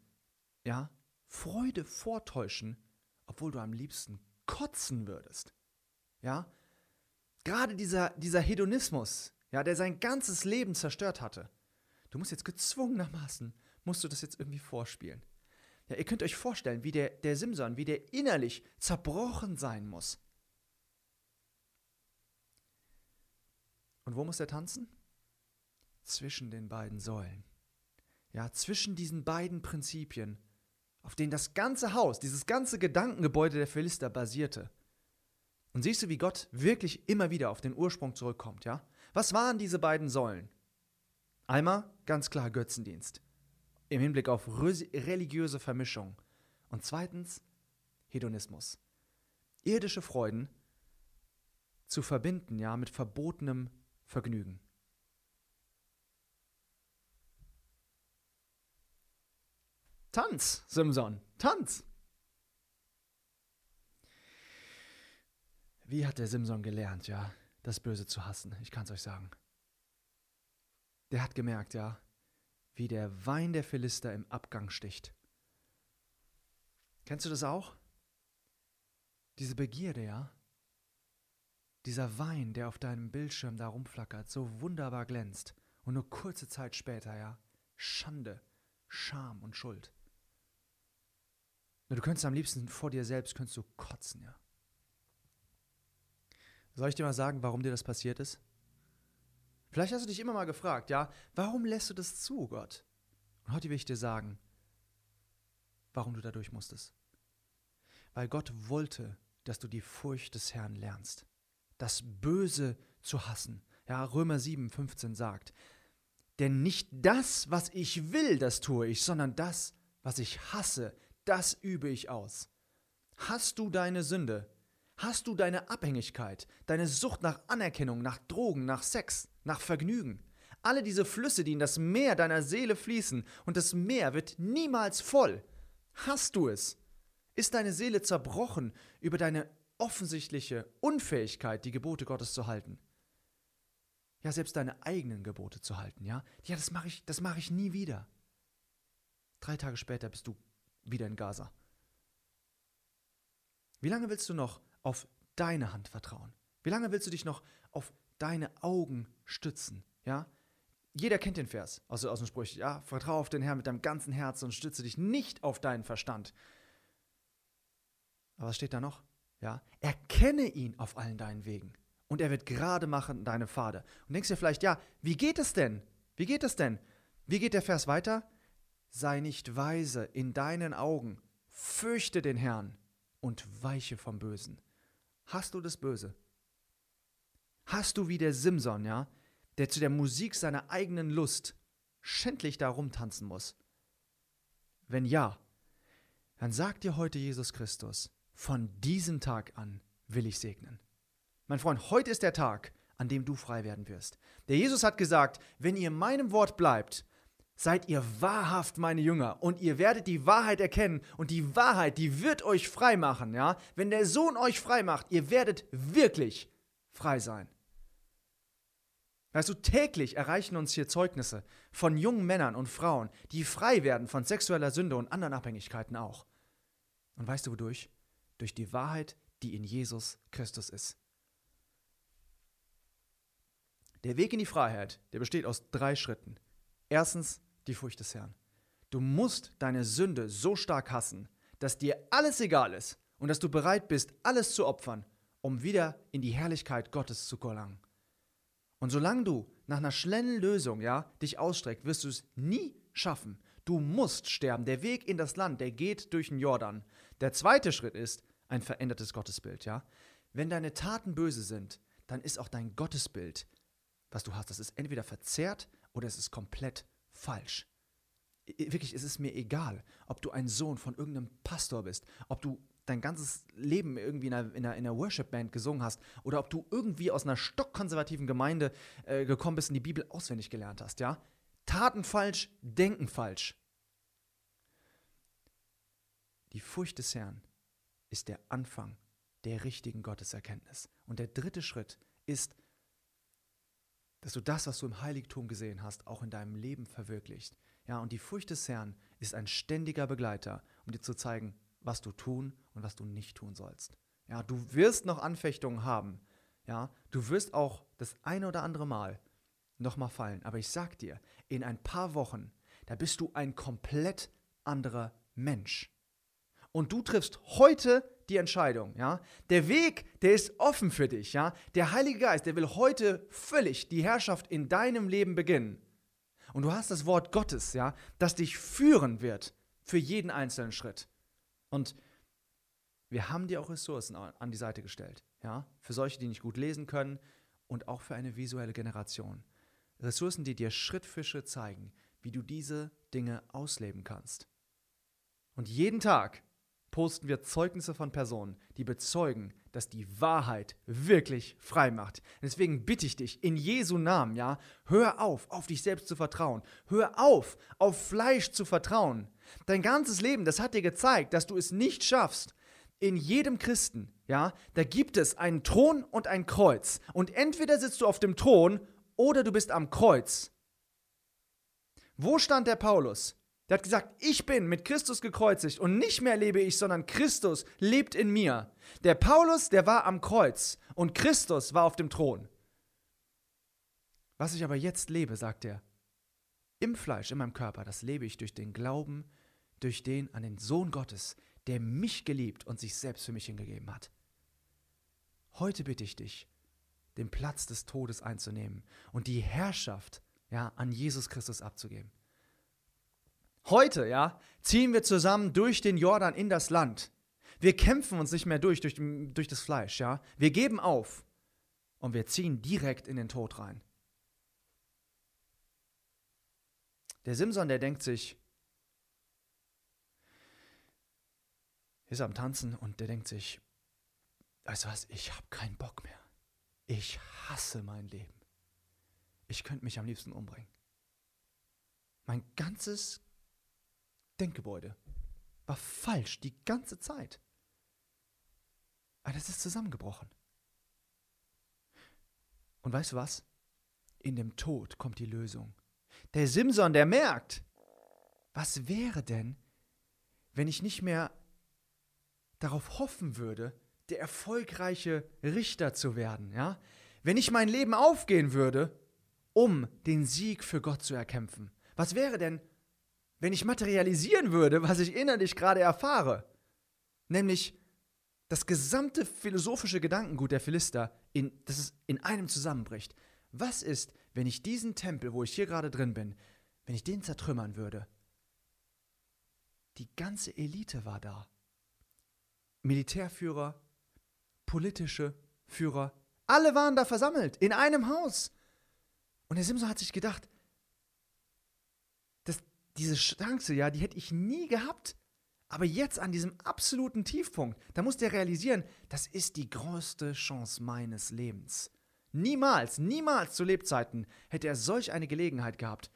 ja, Freude vortäuschen, obwohl du am liebsten kotzen würdest. Ja? Gerade dieser, dieser Hedonismus, ja, der sein ganzes Leben zerstört hatte. Du musst jetzt gezwungenermaßen, musst du das jetzt irgendwie vorspielen. Ja, ihr könnt euch vorstellen, wie der, der Simson, wie der innerlich zerbrochen sein muss. Und wo muss er tanzen? Zwischen den beiden Säulen. ja, zwischen diesen beiden Prinzipien, auf denen das ganze Haus, dieses ganze Gedankengebäude der Philister basierte. Und siehst du, wie Gott wirklich immer wieder auf den Ursprung zurückkommt, ja? Was waren diese beiden Säulen? Einmal ganz klar Götzendienst im Hinblick auf religiöse Vermischung. Und zweitens Hedonismus. Irdische Freuden zu verbinden, ja, mit verbotenem Vergnügen. Tanz, Simson, Tanz. Wie hat der Simson gelernt, ja, das Böse zu hassen? Ich kann es euch sagen. Der hat gemerkt, ja, wie der Wein der Philister im Abgang sticht. Kennst du das auch? Diese Begierde, ja? Dieser Wein, der auf deinem Bildschirm da rumflackert, so wunderbar glänzt und nur kurze Zeit später, ja, Schande, Scham und Schuld. Du könntest am liebsten vor dir selbst könntest du kotzen, ja. Soll ich dir mal sagen, warum dir das passiert ist? Vielleicht hast du dich immer mal gefragt, ja, warum lässt du das zu, Gott? Und heute will ich dir sagen, warum du da durch musstest. Weil Gott wollte, dass du die Furcht des Herrn lernst, das Böse zu hassen. Ja, Römer 7, 15 sagt, denn nicht das, was ich will, das tue ich, sondern das, was ich hasse, das übe ich aus. Hast du deine Sünde? Hast du deine Abhängigkeit, deine Sucht nach Anerkennung, nach Drogen, nach Sex, nach Vergnügen? Alle diese Flüsse, die in das Meer deiner Seele fließen, und das Meer wird niemals voll. Hast du es? Ist deine Seele zerbrochen über deine offensichtliche Unfähigkeit, die Gebote Gottes zu halten? Ja, selbst deine eigenen Gebote zu halten, ja? Ja, das mache ich, das mache ich nie wieder. Drei Tage später bist du wieder in Gaza. Wie lange willst du noch auf deine Hand vertrauen? Wie lange willst du dich noch auf deine Augen stützen? Ja? Jeder kennt den Vers aus, aus dem Spruch. Ja, vertraue auf den Herrn mit deinem ganzen Herzen und stütze dich nicht auf deinen Verstand. Aber was steht da noch? Ja, erkenne ihn auf allen deinen Wegen und er wird gerade machen deine Pfade. Und denkst dir vielleicht, ja, wie geht es denn? Wie geht es denn? Wie geht der Vers weiter? Sei nicht weise in deinen Augen, fürchte den Herrn und weiche vom Bösen. Hast du das Böse? Hast du wie der Simson, ja, der zu der Musik seiner eigenen Lust schändlich da rumtanzen muss? Wenn ja, dann sagt dir heute Jesus Christus, von diesem Tag an will ich segnen. Mein Freund, heute ist der Tag, an dem du frei werden wirst. Der Jesus hat gesagt, wenn ihr meinem Wort bleibt, seid ihr wahrhaft meine Jünger und ihr werdet die Wahrheit erkennen und die Wahrheit, die wird euch frei machen, ja? Wenn der Sohn euch frei macht, ihr werdet wirklich frei sein. Weißt du, täglich erreichen uns hier Zeugnisse von jungen Männern und Frauen, die frei werden von sexueller Sünde und anderen Abhängigkeiten auch. Und weißt du wodurch? Durch die Wahrheit, die in Jesus Christus ist. Der Weg in die Freiheit, der besteht aus drei Schritten. Erstens die Furcht des Herrn. Du musst deine Sünde so stark hassen, dass dir alles egal ist und dass du bereit bist, alles zu opfern, um wieder in die Herrlichkeit Gottes zu gelangen. Und solange du nach einer schnellen Lösung, ja, dich ausstreckst, wirst du es nie schaffen. Du musst sterben. Der Weg in das Land, der geht durch den Jordan. Der zweite Schritt ist ein verändertes Gottesbild, ja. Wenn deine Taten böse sind, dann ist auch dein Gottesbild, was du hast, das ist entweder verzerrt oder es ist komplett falsch. Wirklich, es ist mir egal, ob du ein Sohn von irgendeinem Pastor bist, ob du dein ganzes Leben irgendwie in einer, in einer, in einer Worship-Band gesungen hast oder ob du irgendwie aus einer stockkonservativen Gemeinde äh, gekommen bist und die Bibel auswendig gelernt hast, ja? Taten falsch, Denken falsch. Die Furcht des Herrn ist der Anfang der richtigen Gotteserkenntnis. Und der dritte Schritt ist, dass du das, was du im Heiligtum gesehen hast, auch in deinem Leben verwirklichst. Ja, und die Furcht des Herrn ist ein ständiger Begleiter, um dir zu zeigen, was du tun und was du nicht tun sollst. Ja, du wirst noch Anfechtungen haben. Ja, du wirst auch das eine oder andere Mal nochmal fallen. Aber ich sag dir, in ein paar Wochen, da bist du ein komplett anderer Mensch. Und du triffst heute die Entscheidung, ja? Der Weg, der ist offen für dich, ja? Der Heilige Geist, der will heute völlig die Herrschaft in deinem Leben beginnen. Und du hast das Wort Gottes, ja, das dich führen wird für jeden einzelnen Schritt. Und wir haben dir auch Ressourcen an die Seite gestellt, ja, für solche, die nicht gut lesen können und auch für eine visuelle Generation. Ressourcen, die dir Schritt für Schritt zeigen, wie du diese Dinge ausleben kannst. Und jeden Tag posten wir Zeugnisse von Personen, die bezeugen, dass die Wahrheit wirklich frei macht. Deswegen bitte ich dich in Jesu Namen, ja, hör auf, auf dich selbst zu vertrauen. Hör auf, auf Fleisch zu vertrauen. Dein ganzes Leben, das hat dir gezeigt, dass du es nicht schaffst. In jedem Christen, ja, da gibt es einen Thron und ein Kreuz. Und entweder sitzt du auf dem Thron oder du bist am Kreuz. Wo stand der Paulus? Der hat gesagt, ich bin mit Christus gekreuzigt und nicht mehr lebe ich, sondern Christus lebt in mir. Der Paulus, der war am Kreuz und Christus war auf dem Thron. Was ich aber jetzt lebe, sagt er, im Fleisch, in meinem Körper, das lebe ich durch den Glauben, durch den an den Sohn Gottes, der mich geliebt und sich selbst für mich hingegeben hat. Heute bitte ich dich, den Platz des Todes einzunehmen und die Herrschaft ja, an Jesus Christus abzugeben. Heute, ja, ziehen wir zusammen durch den Jordan in das Land. Wir kämpfen uns nicht mehr durch, durch, durch das Fleisch, ja. Wir geben auf und wir ziehen direkt in den Tod rein. Der Simson, der denkt sich, ist am Tanzen und der denkt sich, weißt du was, ich habe keinen Bock mehr. Ich hasse mein Leben. Ich könnte mich am liebsten umbringen. Mein ganzes Denkgebäude war falsch die ganze Zeit. Aber das ist zusammengebrochen. Und weißt du was? In dem Tod kommt die Lösung. Der Simson, der merkt, was wäre denn, wenn ich nicht mehr darauf hoffen würde, der erfolgreiche Richter zu werden, ja? Wenn ich mein Leben aufgehen würde, um den Sieg für Gott zu erkämpfen. Was wäre denn, wenn ich materialisieren würde, was ich innerlich gerade erfahre, nämlich das gesamte philosophische Gedankengut der Philister, in, dass es in einem zusammenbricht. Was ist, wenn ich diesen Tempel, wo ich hier gerade drin bin, wenn ich den zertrümmern würde? Die ganze Elite war da. Militärführer, politische Führer, alle waren da versammelt, in einem Haus. Und der Simson hat sich gedacht, diese Chance, ja, die hätte ich nie gehabt. Aber jetzt an diesem absoluten Tiefpunkt, da muss der realisieren, das ist die größte Chance meines Lebens. Niemals, niemals zu Lebzeiten hätte er solch eine Gelegenheit gehabt,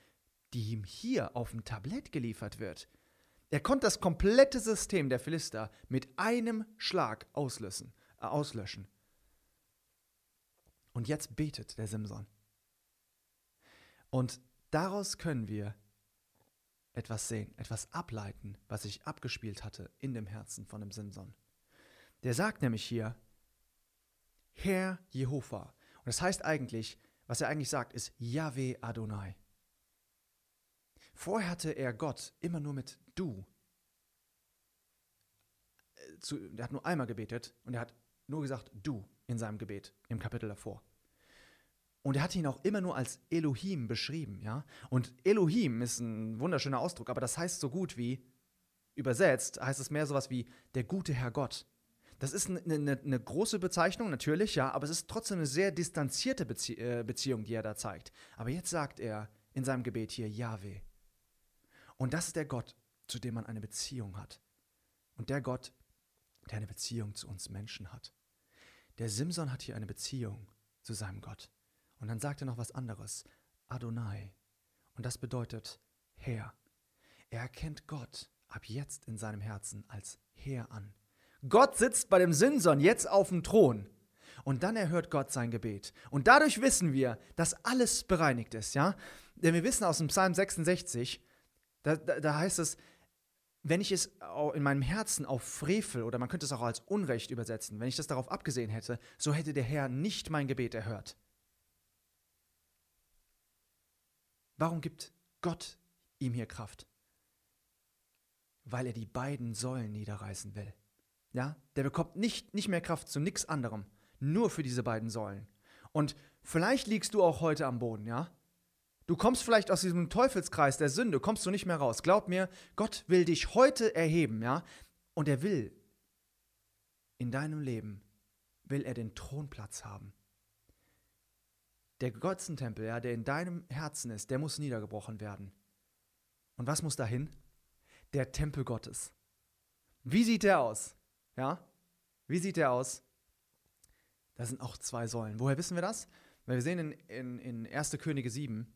die ihm hier auf dem Tablett geliefert wird. Er konnte das komplette System der Philister mit einem Schlag auslösen, äh, auslöschen. Und jetzt betet der Simson. Und daraus können wir etwas sehen, etwas ableiten, was sich abgespielt hatte in dem Herzen von dem Simson. Der sagt nämlich hier, Herr Jehova. Und das heißt eigentlich, was er eigentlich sagt, ist Yahweh Adonai. Vorher hatte er Gott immer nur mit du. Äh, zu, er hat nur einmal gebetet und er hat nur gesagt du in seinem Gebet im Kapitel davor. Und er hat ihn auch immer nur als Elohim beschrieben, ja. Und Elohim ist ein wunderschöner Ausdruck, aber das heißt so gut wie, übersetzt, heißt es mehr sowas wie der gute Herr Gott. Das ist eine, eine, eine große Bezeichnung, natürlich, ja, aber es ist trotzdem eine sehr distanzierte Bezie äh, Beziehung, die er da zeigt. Aber jetzt sagt er in seinem Gebet hier Yahweh. Und das ist der Gott, zu dem man eine Beziehung hat. Und der Gott, der eine Beziehung zu uns Menschen hat. Der Simson hat hier eine Beziehung zu seinem Gott. Und dann sagt er noch was anderes. Adonai. Und das bedeutet Herr. Er erkennt Gott ab jetzt in seinem Herzen als Herr an. Gott sitzt bei dem Simson jetzt auf dem Thron. Und dann erhört Gott sein Gebet. Und dadurch wissen wir, dass alles bereinigt ist, ja? Denn wir wissen aus dem Psalm 66, da, da, da heißt es, wenn ich es in meinem Herzen auf Frevel oder man könnte es auch als Unrecht übersetzen, wenn ich das darauf abgesehen hätte, so hätte der Herr nicht mein Gebet erhört. Warum gibt Gott ihm hier Kraft? Weil er die beiden Säulen niederreißen will. Ja, der bekommt nicht, nicht mehr Kraft zu nichts anderem, nur für diese beiden Säulen. Und vielleicht liegst du auch heute am Boden, ja? Du kommst vielleicht aus diesem Teufelskreis der Sünde, kommst du nicht mehr raus. Glaub mir, Gott will dich heute erheben, ja? Und er will in deinem Leben will er den Thronplatz haben. Der Götzentempel, ja, der in deinem Herzen ist, der muss niedergebrochen werden. Und was muss dahin? Der Tempel Gottes. Wie sieht der aus? Ja? Wie sieht der aus? Da sind auch zwei Säulen. Woher wissen wir das? Weil wir sehen in, in, in 1. Könige 7,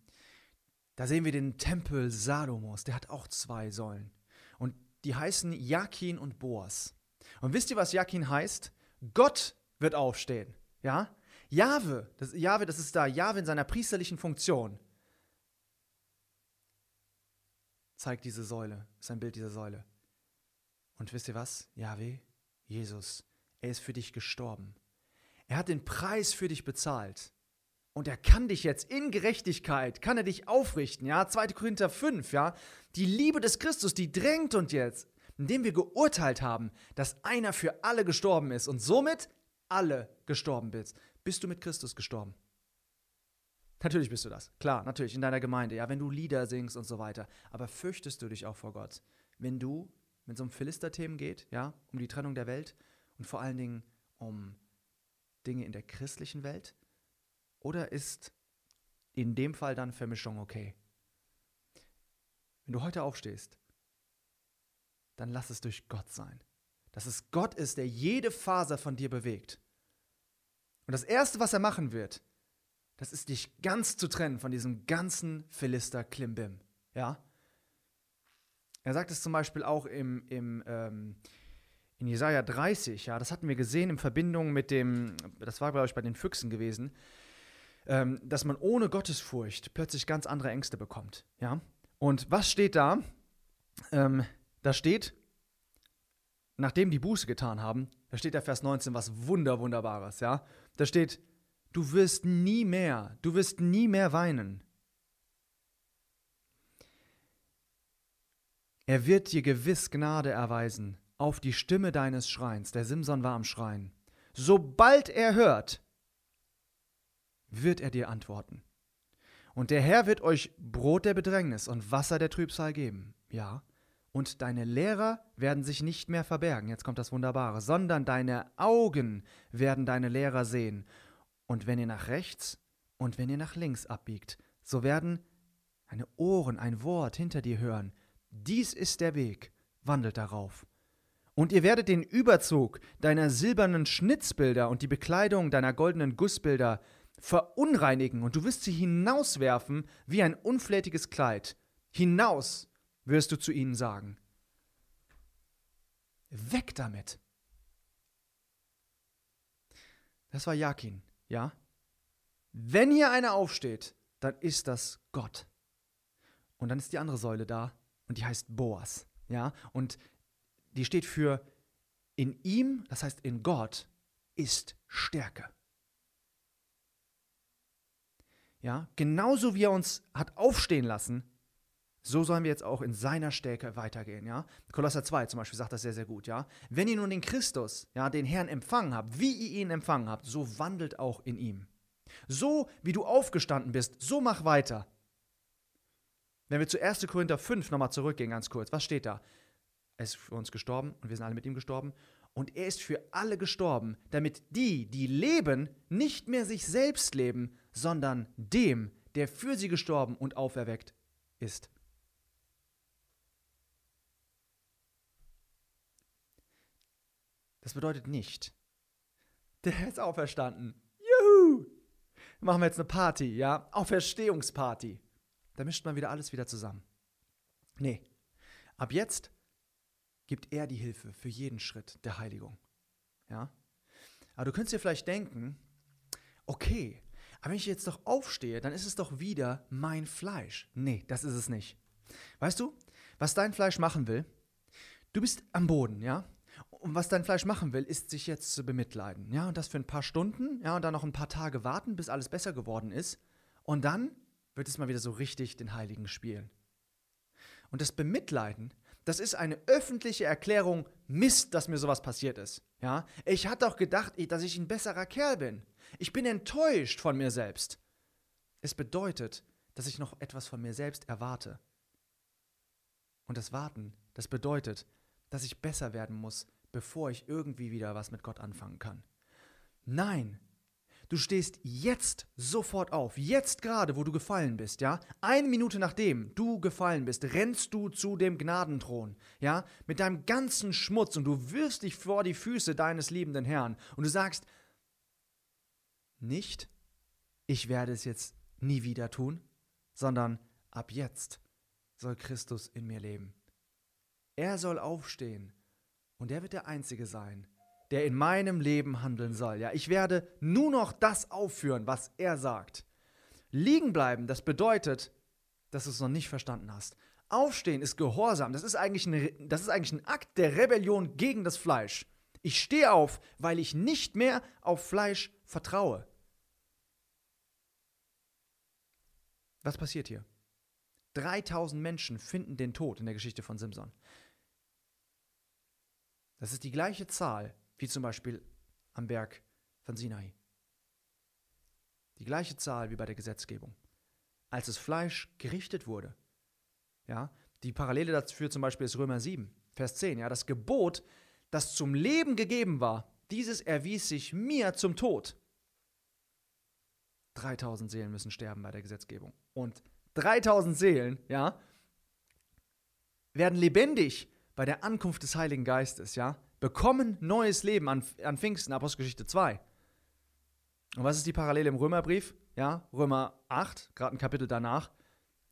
da sehen wir den Tempel Salomos, der hat auch zwei Säulen. Und die heißen Jakin und Boas. Und wisst ihr, was Jakin heißt? Gott wird aufstehen. Ja? Jahwe, das, Jahwe, das ist da, Jahwe in seiner priesterlichen Funktion, zeigt diese Säule, ist ein Bild dieser Säule. Und wisst ihr was? Jahwe, Jesus, er ist für dich gestorben. Er hat den Preis für dich bezahlt. Und er kann dich jetzt in Gerechtigkeit, kann er dich aufrichten, ja? 2. Korinther 5, ja? Die Liebe des Christus, die drängt uns jetzt, indem wir geurteilt haben, dass einer für alle gestorben ist und somit alle gestorben bist. Bist du mit Christus gestorben? Natürlich bist du das. Klar, natürlich, in deiner Gemeinde, ja, wenn du Lieder singst und so weiter. Aber fürchtest du dich auch vor Gott, wenn du, wenn es um Philister-Themen geht, ja, um die Trennung der Welt und vor allen Dingen um Dinge in der christlichen Welt? Oder ist in dem Fall dann Vermischung okay? Wenn du heute aufstehst, dann lass es durch Gott sein. Dass es Gott ist, der jede Faser von dir bewegt. Und das Erste, was er machen wird, das ist dich ganz zu trennen von diesem ganzen Philister Klimbim. Ja? Er sagt es zum Beispiel auch im, im, ähm, in Jesaja 30, ja, das hatten wir gesehen in Verbindung mit dem, das war, glaube ich, bei den Füchsen gewesen, ähm, dass man ohne Gottesfurcht plötzlich ganz andere Ängste bekommt. Ja? Und was steht da? Ähm, da steht, nachdem die Buße getan haben, da steht der Vers 19 was Wunder, Wunderbares, ja. Da steht, du wirst nie mehr, du wirst nie mehr weinen. Er wird dir gewiss Gnade erweisen auf die Stimme deines Schreins. Der Simson war am Schreien. Sobald er hört, wird er dir antworten. Und der Herr wird euch Brot der Bedrängnis und Wasser der Trübsal geben. Ja, und deine Lehrer werden sich nicht mehr verbergen, jetzt kommt das Wunderbare, sondern deine Augen werden deine Lehrer sehen. Und wenn ihr nach rechts und wenn ihr nach links abbiegt, so werden deine Ohren ein Wort hinter dir hören. Dies ist der Weg, wandelt darauf. Und ihr werdet den Überzug deiner silbernen Schnitzbilder und die Bekleidung deiner goldenen Gussbilder verunreinigen, und du wirst sie hinauswerfen wie ein unflätiges Kleid. Hinaus wirst du zu ihnen sagen. Weg damit. Das war Jakin, ja? Wenn hier einer aufsteht, dann ist das Gott. Und dann ist die andere Säule da und die heißt Boas, ja? Und die steht für in ihm, das heißt in Gott, ist Stärke. Ja, genauso wie er uns hat aufstehen lassen, so sollen wir jetzt auch in seiner Stärke weitergehen, ja? Kolosser 2 zum Beispiel sagt das sehr, sehr gut, ja? Wenn ihr nun den Christus, ja, den Herrn empfangen habt, wie ihr ihn empfangen habt, so wandelt auch in ihm. So wie du aufgestanden bist, so mach weiter. Wenn wir zu 1. Korinther 5 nochmal zurückgehen, ganz kurz, was steht da? Er ist für uns gestorben und wir sind alle mit ihm gestorben. Und er ist für alle gestorben, damit die, die leben, nicht mehr sich selbst leben, sondern dem, der für sie gestorben und auferweckt ist. Das bedeutet nicht, der ist auferstanden. Juhu! Machen wir jetzt eine Party, ja? Auferstehungsparty. Da mischt man wieder alles wieder zusammen. Nee. Ab jetzt gibt er die Hilfe für jeden Schritt der Heiligung. Ja? Aber du könntest dir vielleicht denken, okay, aber wenn ich jetzt doch aufstehe, dann ist es doch wieder mein Fleisch. Nee, das ist es nicht. Weißt du, was dein Fleisch machen will? Du bist am Boden, ja? Und was dein Fleisch machen will, ist sich jetzt zu bemitleiden. Ja, und das für ein paar Stunden, ja, und dann noch ein paar Tage warten, bis alles besser geworden ist. Und dann wird es mal wieder so richtig den Heiligen spielen. Und das Bemitleiden, das ist eine öffentliche Erklärung, Mist, dass mir sowas passiert ist. Ja, ich hatte doch gedacht, dass ich ein besserer Kerl bin. Ich bin enttäuscht von mir selbst. Es bedeutet, dass ich noch etwas von mir selbst erwarte. Und das Warten, das bedeutet, dass ich besser werden muss, bevor ich irgendwie wieder was mit Gott anfangen kann. Nein, du stehst jetzt sofort auf, jetzt gerade, wo du gefallen bist, ja? Eine Minute nachdem du gefallen bist, rennst du zu dem Gnadenthron, ja? Mit deinem ganzen Schmutz und du wirfst dich vor die Füße deines liebenden Herrn und du sagst, nicht, ich werde es jetzt nie wieder tun, sondern ab jetzt soll Christus in mir leben. Er soll aufstehen und er wird der Einzige sein, der in meinem Leben handeln soll. Ja, ich werde nur noch das aufführen, was er sagt. Liegen bleiben, das bedeutet, dass du es noch nicht verstanden hast. Aufstehen ist Gehorsam. Das ist, eigentlich ein, das ist eigentlich ein Akt der Rebellion gegen das Fleisch. Ich stehe auf, weil ich nicht mehr auf Fleisch vertraue. Was passiert hier? 3000 Menschen finden den Tod in der Geschichte von Simson. Das ist die gleiche Zahl wie zum Beispiel am Berg von Sinai. Die gleiche Zahl wie bei der Gesetzgebung. Als das Fleisch gerichtet wurde. Ja, die Parallele dafür zum Beispiel ist Römer 7, Vers 10. Ja, das Gebot, das zum Leben gegeben war, dieses erwies sich mir zum Tod. 3000 Seelen müssen sterben bei der Gesetzgebung. Und 3000 Seelen, ja, werden lebendig bei der Ankunft des Heiligen Geistes, ja, bekommen neues Leben an, an Pfingsten, Apostelgeschichte 2. Und was ist die Parallele im Römerbrief? Ja, Römer 8, gerade ein Kapitel danach.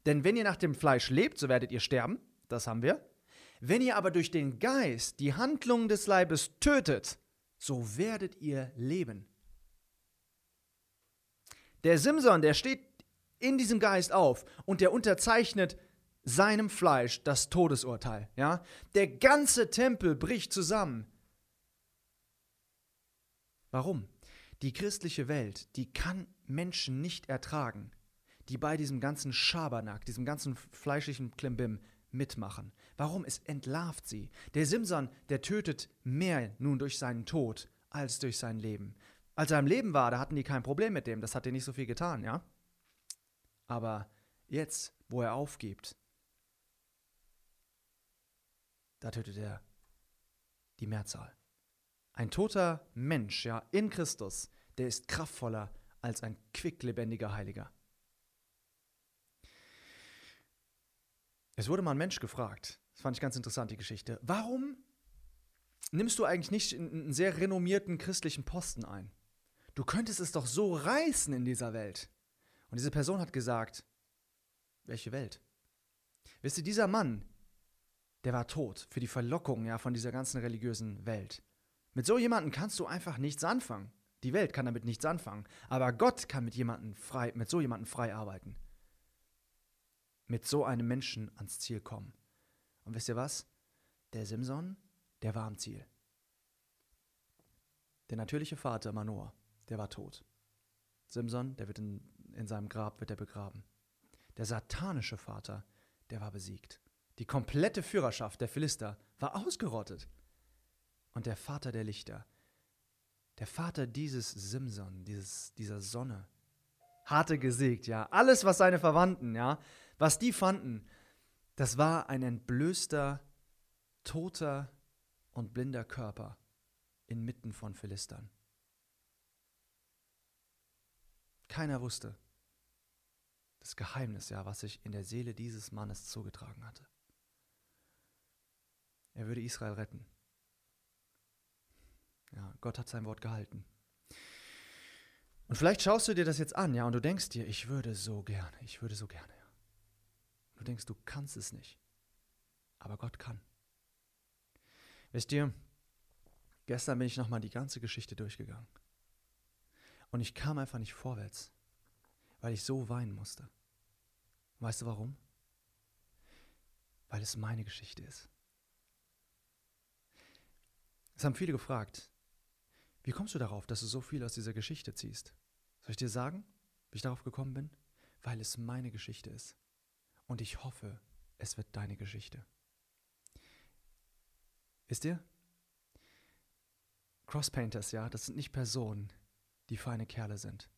Denn wenn ihr nach dem Fleisch lebt, so werdet ihr sterben. Das haben wir. Wenn ihr aber durch den Geist die Handlungen des Leibes tötet, so werdet ihr leben. Der Simson, der steht in diesem Geist auf und der unterzeichnet seinem Fleisch das Todesurteil. Ja? Der ganze Tempel bricht zusammen. Warum? Die christliche Welt, die kann Menschen nicht ertragen, die bei diesem ganzen Schabernack, diesem ganzen fleischlichen Klimbim mitmachen. Warum? Es entlarvt sie. Der Simson, der tötet mehr nun durch seinen Tod als durch sein Leben. Als er im Leben war, da hatten die kein Problem mit dem, das hat dir nicht so viel getan, ja? Aber jetzt, wo er aufgibt, da tötet er die Mehrzahl. Ein toter Mensch, ja, in Christus, der ist kraftvoller als ein quicklebendiger Heiliger. Es wurde mal ein Mensch gefragt, das fand ich ganz interessant, die Geschichte. Warum nimmst du eigentlich nicht einen sehr renommierten christlichen Posten ein? Du könntest es doch so reißen in dieser Welt. Und diese Person hat gesagt, welche Welt? Wisst ihr, dieser Mann, der war tot für die Verlockung ja, von dieser ganzen religiösen Welt. Mit so jemandem kannst du einfach nichts anfangen. Die Welt kann damit nichts anfangen. Aber Gott kann mit, jemandem frei, mit so jemandem frei arbeiten. Mit so einem Menschen ans Ziel kommen. Und wisst ihr was? Der Simson, der war am Ziel. Der natürliche Vater Manoah, der war tot. Simson, der wird in, in seinem Grab wird er begraben. Der satanische Vater, der war besiegt. Die komplette Führerschaft der Philister war ausgerottet. Und der Vater der Lichter, der Vater dieses Simson, dieses, dieser Sonne, hatte gesiegt, ja. Alles, was seine Verwandten, ja, was die fanden, das war ein entblößter, toter und blinder Körper inmitten von Philistern. Keiner wusste das Geheimnis, ja, was sich in der Seele dieses Mannes zugetragen hatte. Er würde Israel retten. Ja, Gott hat sein Wort gehalten. Und vielleicht schaust du dir das jetzt an, ja, und du denkst dir, ich würde so gerne, ich würde so gerne, ja. Du denkst, du kannst es nicht. Aber Gott kann. Wisst ihr, gestern bin ich nochmal die ganze Geschichte durchgegangen. Und ich kam einfach nicht vorwärts, weil ich so weinen musste. weißt du warum? Weil es meine Geschichte ist. Es haben viele gefragt, wie kommst du darauf, dass du so viel aus dieser Geschichte ziehst? Soll ich dir sagen, wie ich darauf gekommen bin? Weil es meine Geschichte ist. Und ich hoffe, es wird deine Geschichte. Wisst ihr? Crosspainters, ja, das sind nicht Personen, die feine Kerle sind.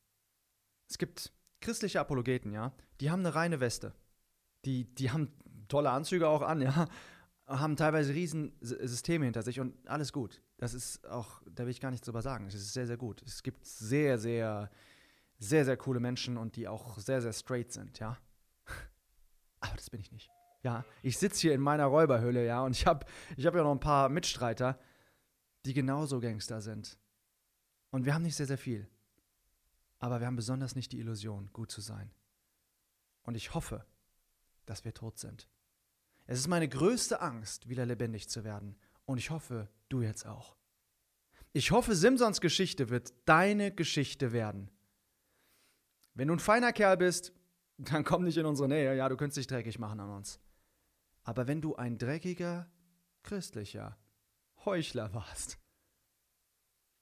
Es gibt christliche Apologeten, ja, die haben eine reine Weste. Die, die haben tolle Anzüge auch an, ja, haben teilweise riesen Systeme hinter sich und alles gut. Das ist auch, da will ich gar nichts drüber sagen. Es ist sehr, sehr gut. Es gibt sehr, sehr, sehr, sehr coole Menschen und die auch sehr, sehr straight sind, ja. [LAUGHS] Aber das bin ich nicht. Ja, ich sitze hier in meiner Räuberhöhle, ja, und ich habe ich hab ja noch ein paar Mitstreiter, die genauso Gangster sind. Und wir haben nicht sehr, sehr viel. Aber wir haben besonders nicht die Illusion, gut zu sein. Und ich hoffe, dass wir tot sind. Es ist meine größte Angst, wieder lebendig zu werden. Und ich hoffe, du jetzt auch. Ich hoffe, Simsons Geschichte wird deine Geschichte werden. Wenn du ein feiner Kerl bist, dann komm nicht in unsere Nähe. Ja, du könntest dich dreckig machen an uns. Aber wenn du ein dreckiger, christlicher Heuchler warst,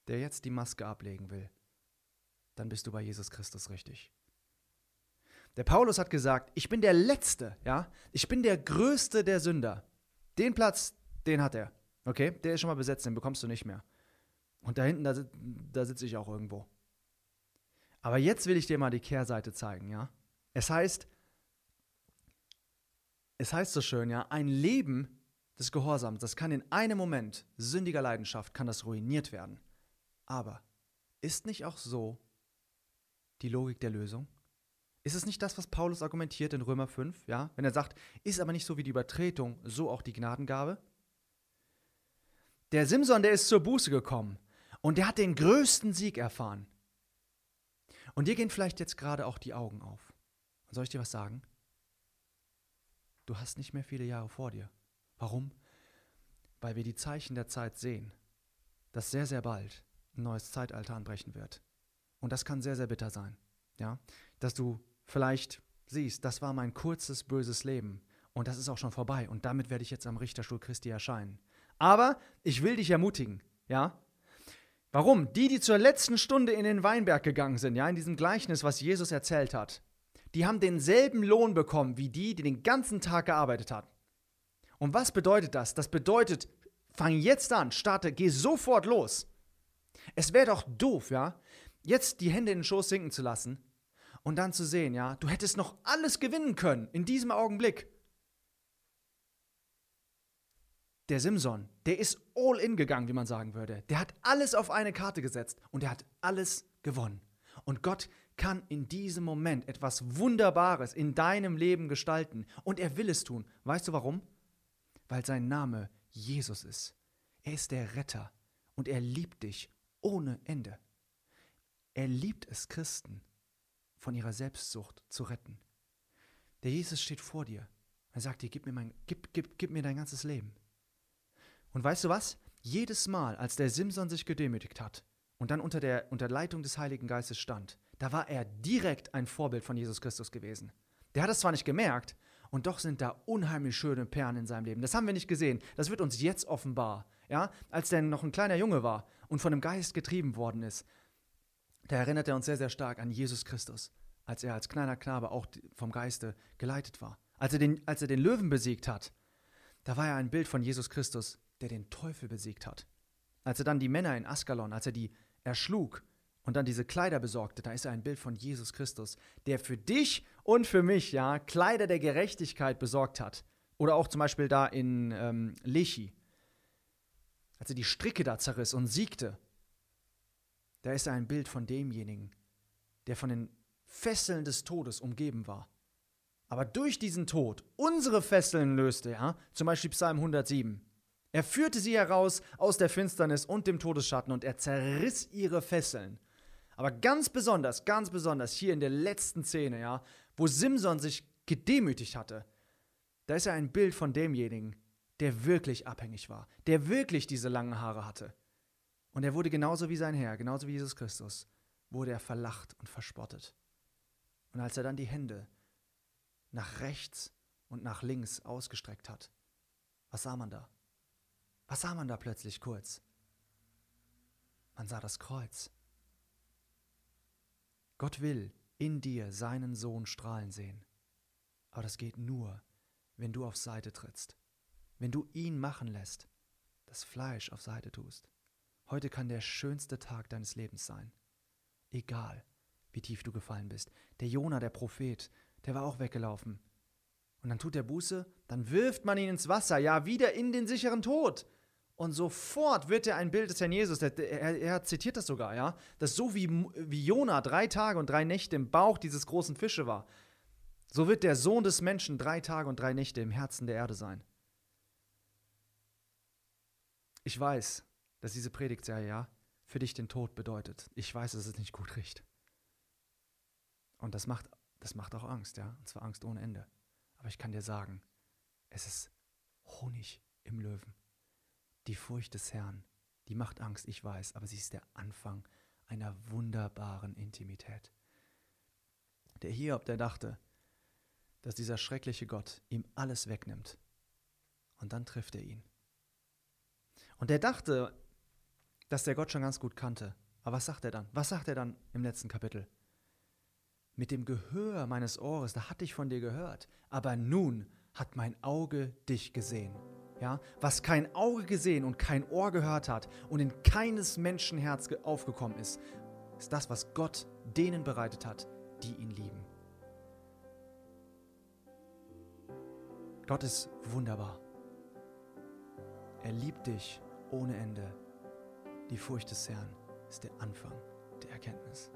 der jetzt die Maske ablegen will, dann bist du bei Jesus Christus richtig. Der Paulus hat gesagt, ich bin der Letzte, ja, ich bin der Größte der Sünder. Den Platz, den hat er, okay, der ist schon mal besetzt, den bekommst du nicht mehr. Und da hinten, da, da sitze ich auch irgendwo. Aber jetzt will ich dir mal die Kehrseite zeigen, ja. Es heißt, es heißt so schön, ja, ein Leben des Gehorsams, das kann in einem Moment sündiger Leidenschaft, kann das ruiniert werden. Aber ist nicht auch so die Logik der Lösung? Ist es nicht das, was Paulus argumentiert in Römer 5, ja? Wenn er sagt, ist aber nicht so wie die Übertretung, so auch die Gnadengabe? Der Simson, der ist zur Buße gekommen und der hat den größten Sieg erfahren. Und dir gehen vielleicht jetzt gerade auch die Augen auf. Und soll ich dir was sagen? Du hast nicht mehr viele Jahre vor dir. Warum? Weil wir die Zeichen der Zeit sehen, dass sehr, sehr bald ein neues Zeitalter anbrechen wird. Und das kann sehr, sehr bitter sein. Ja? Dass du vielleicht siehst, das war mein kurzes, böses Leben. Und das ist auch schon vorbei. Und damit werde ich jetzt am Richterstuhl Christi erscheinen. Aber ich will dich ermutigen, ja? Warum? Die, die zur letzten Stunde in den Weinberg gegangen sind, ja, in diesem Gleichnis, was Jesus erzählt hat, die haben denselben Lohn bekommen wie die, die den ganzen Tag gearbeitet haben. Und was bedeutet das? Das bedeutet, fang jetzt an, starte, geh sofort los. Es wäre doch doof, ja, jetzt die Hände in den Schoß sinken zu lassen und dann zu sehen, ja, du hättest noch alles gewinnen können in diesem Augenblick. Der Simson, der ist all in gegangen, wie man sagen würde. Der hat alles auf eine Karte gesetzt und er hat alles gewonnen. Und Gott kann in diesem Moment etwas Wunderbares in deinem Leben gestalten. Und er will es tun. Weißt du warum? Weil sein Name Jesus ist. Er ist der Retter und er liebt dich ohne Ende. Er liebt es, Christen von ihrer Selbstsucht zu retten. Der Jesus steht vor dir. Er sagt dir, gib mir, mein, gib, gib, gib mir dein ganzes Leben. Und weißt du was? Jedes Mal, als der Simson sich gedemütigt hat und dann unter der unter Leitung des Heiligen Geistes stand, da war er direkt ein Vorbild von Jesus Christus gewesen. Der hat es zwar nicht gemerkt, und doch sind da unheimlich schöne Perlen in seinem Leben. Das haben wir nicht gesehen. Das wird uns jetzt offenbar. Ja, als der noch ein kleiner Junge war und von dem Geist getrieben worden ist, da erinnert er uns sehr, sehr stark an Jesus Christus, als er als kleiner Knabe auch vom Geiste geleitet war. Als er den, als er den Löwen besiegt hat, da war er ein Bild von Jesus Christus, der den Teufel besiegt hat. Als er dann die Männer in Askalon, als er die erschlug und dann diese Kleider besorgte, da ist er ein Bild von Jesus Christus, der für dich und für mich, ja, Kleider der Gerechtigkeit besorgt hat. Oder auch zum Beispiel da in ähm, Lechi, als er die Stricke da zerriss und siegte. Da ist ein Bild von demjenigen, der von den Fesseln des Todes umgeben war. Aber durch diesen Tod unsere Fesseln löste, ja, zum Beispiel Psalm 107. Er führte sie heraus aus der Finsternis und dem Todesschatten und er zerriss ihre Fesseln. Aber ganz besonders, ganz besonders hier in der letzten Szene, ja, wo Simson sich gedemütigt hatte, da ist er ein Bild von demjenigen, der wirklich abhängig war, der wirklich diese langen Haare hatte. Und er wurde genauso wie sein Herr, genauso wie Jesus Christus, wurde er verlacht und verspottet. Und als er dann die Hände nach rechts und nach links ausgestreckt hat, was sah man da? Was sah man da plötzlich kurz? Man sah das Kreuz. Gott will in dir seinen Sohn strahlen sehen. Aber das geht nur, wenn du auf Seite trittst, wenn du ihn machen lässt, das Fleisch auf Seite tust. Heute kann der schönste Tag deines Lebens sein. Egal, wie tief du gefallen bist. Der Jona, der Prophet, der war auch weggelaufen. Und dann tut er Buße, dann wirft man ihn ins Wasser, ja, wieder in den sicheren Tod. Und sofort wird er ein Bild des Herrn Jesus. Er, er, er zitiert das sogar, ja. Dass so wie, wie Jona drei Tage und drei Nächte im Bauch dieses großen Fische war, so wird der Sohn des Menschen drei Tage und drei Nächte im Herzen der Erde sein. Ich weiß, dass diese Predigtserie, ja, für dich den Tod bedeutet. Ich weiß, dass es nicht gut riecht. Und das macht, das macht auch Angst, ja, und zwar Angst ohne Ende. Aber ich kann dir sagen, es ist Honig im Löwen. Die Furcht des Herrn, die macht Angst, ich weiß, aber sie ist der Anfang einer wunderbaren Intimität. Der Hiob, der dachte, dass dieser schreckliche Gott ihm alles wegnimmt. Und dann trifft er ihn. Und er dachte, dass der Gott schon ganz gut kannte. Aber was sagt er dann? Was sagt er dann im letzten Kapitel? Mit dem Gehör meines Ohres, da hatte ich von dir gehört, aber nun hat mein Auge dich gesehen. Ja, was kein Auge gesehen und kein Ohr gehört hat und in keines Menschenherz aufgekommen ist, ist das, was Gott denen bereitet hat, die ihn lieben. Gott ist wunderbar. Er liebt dich ohne Ende. Die Furcht des Herrn ist der Anfang der Erkenntnis.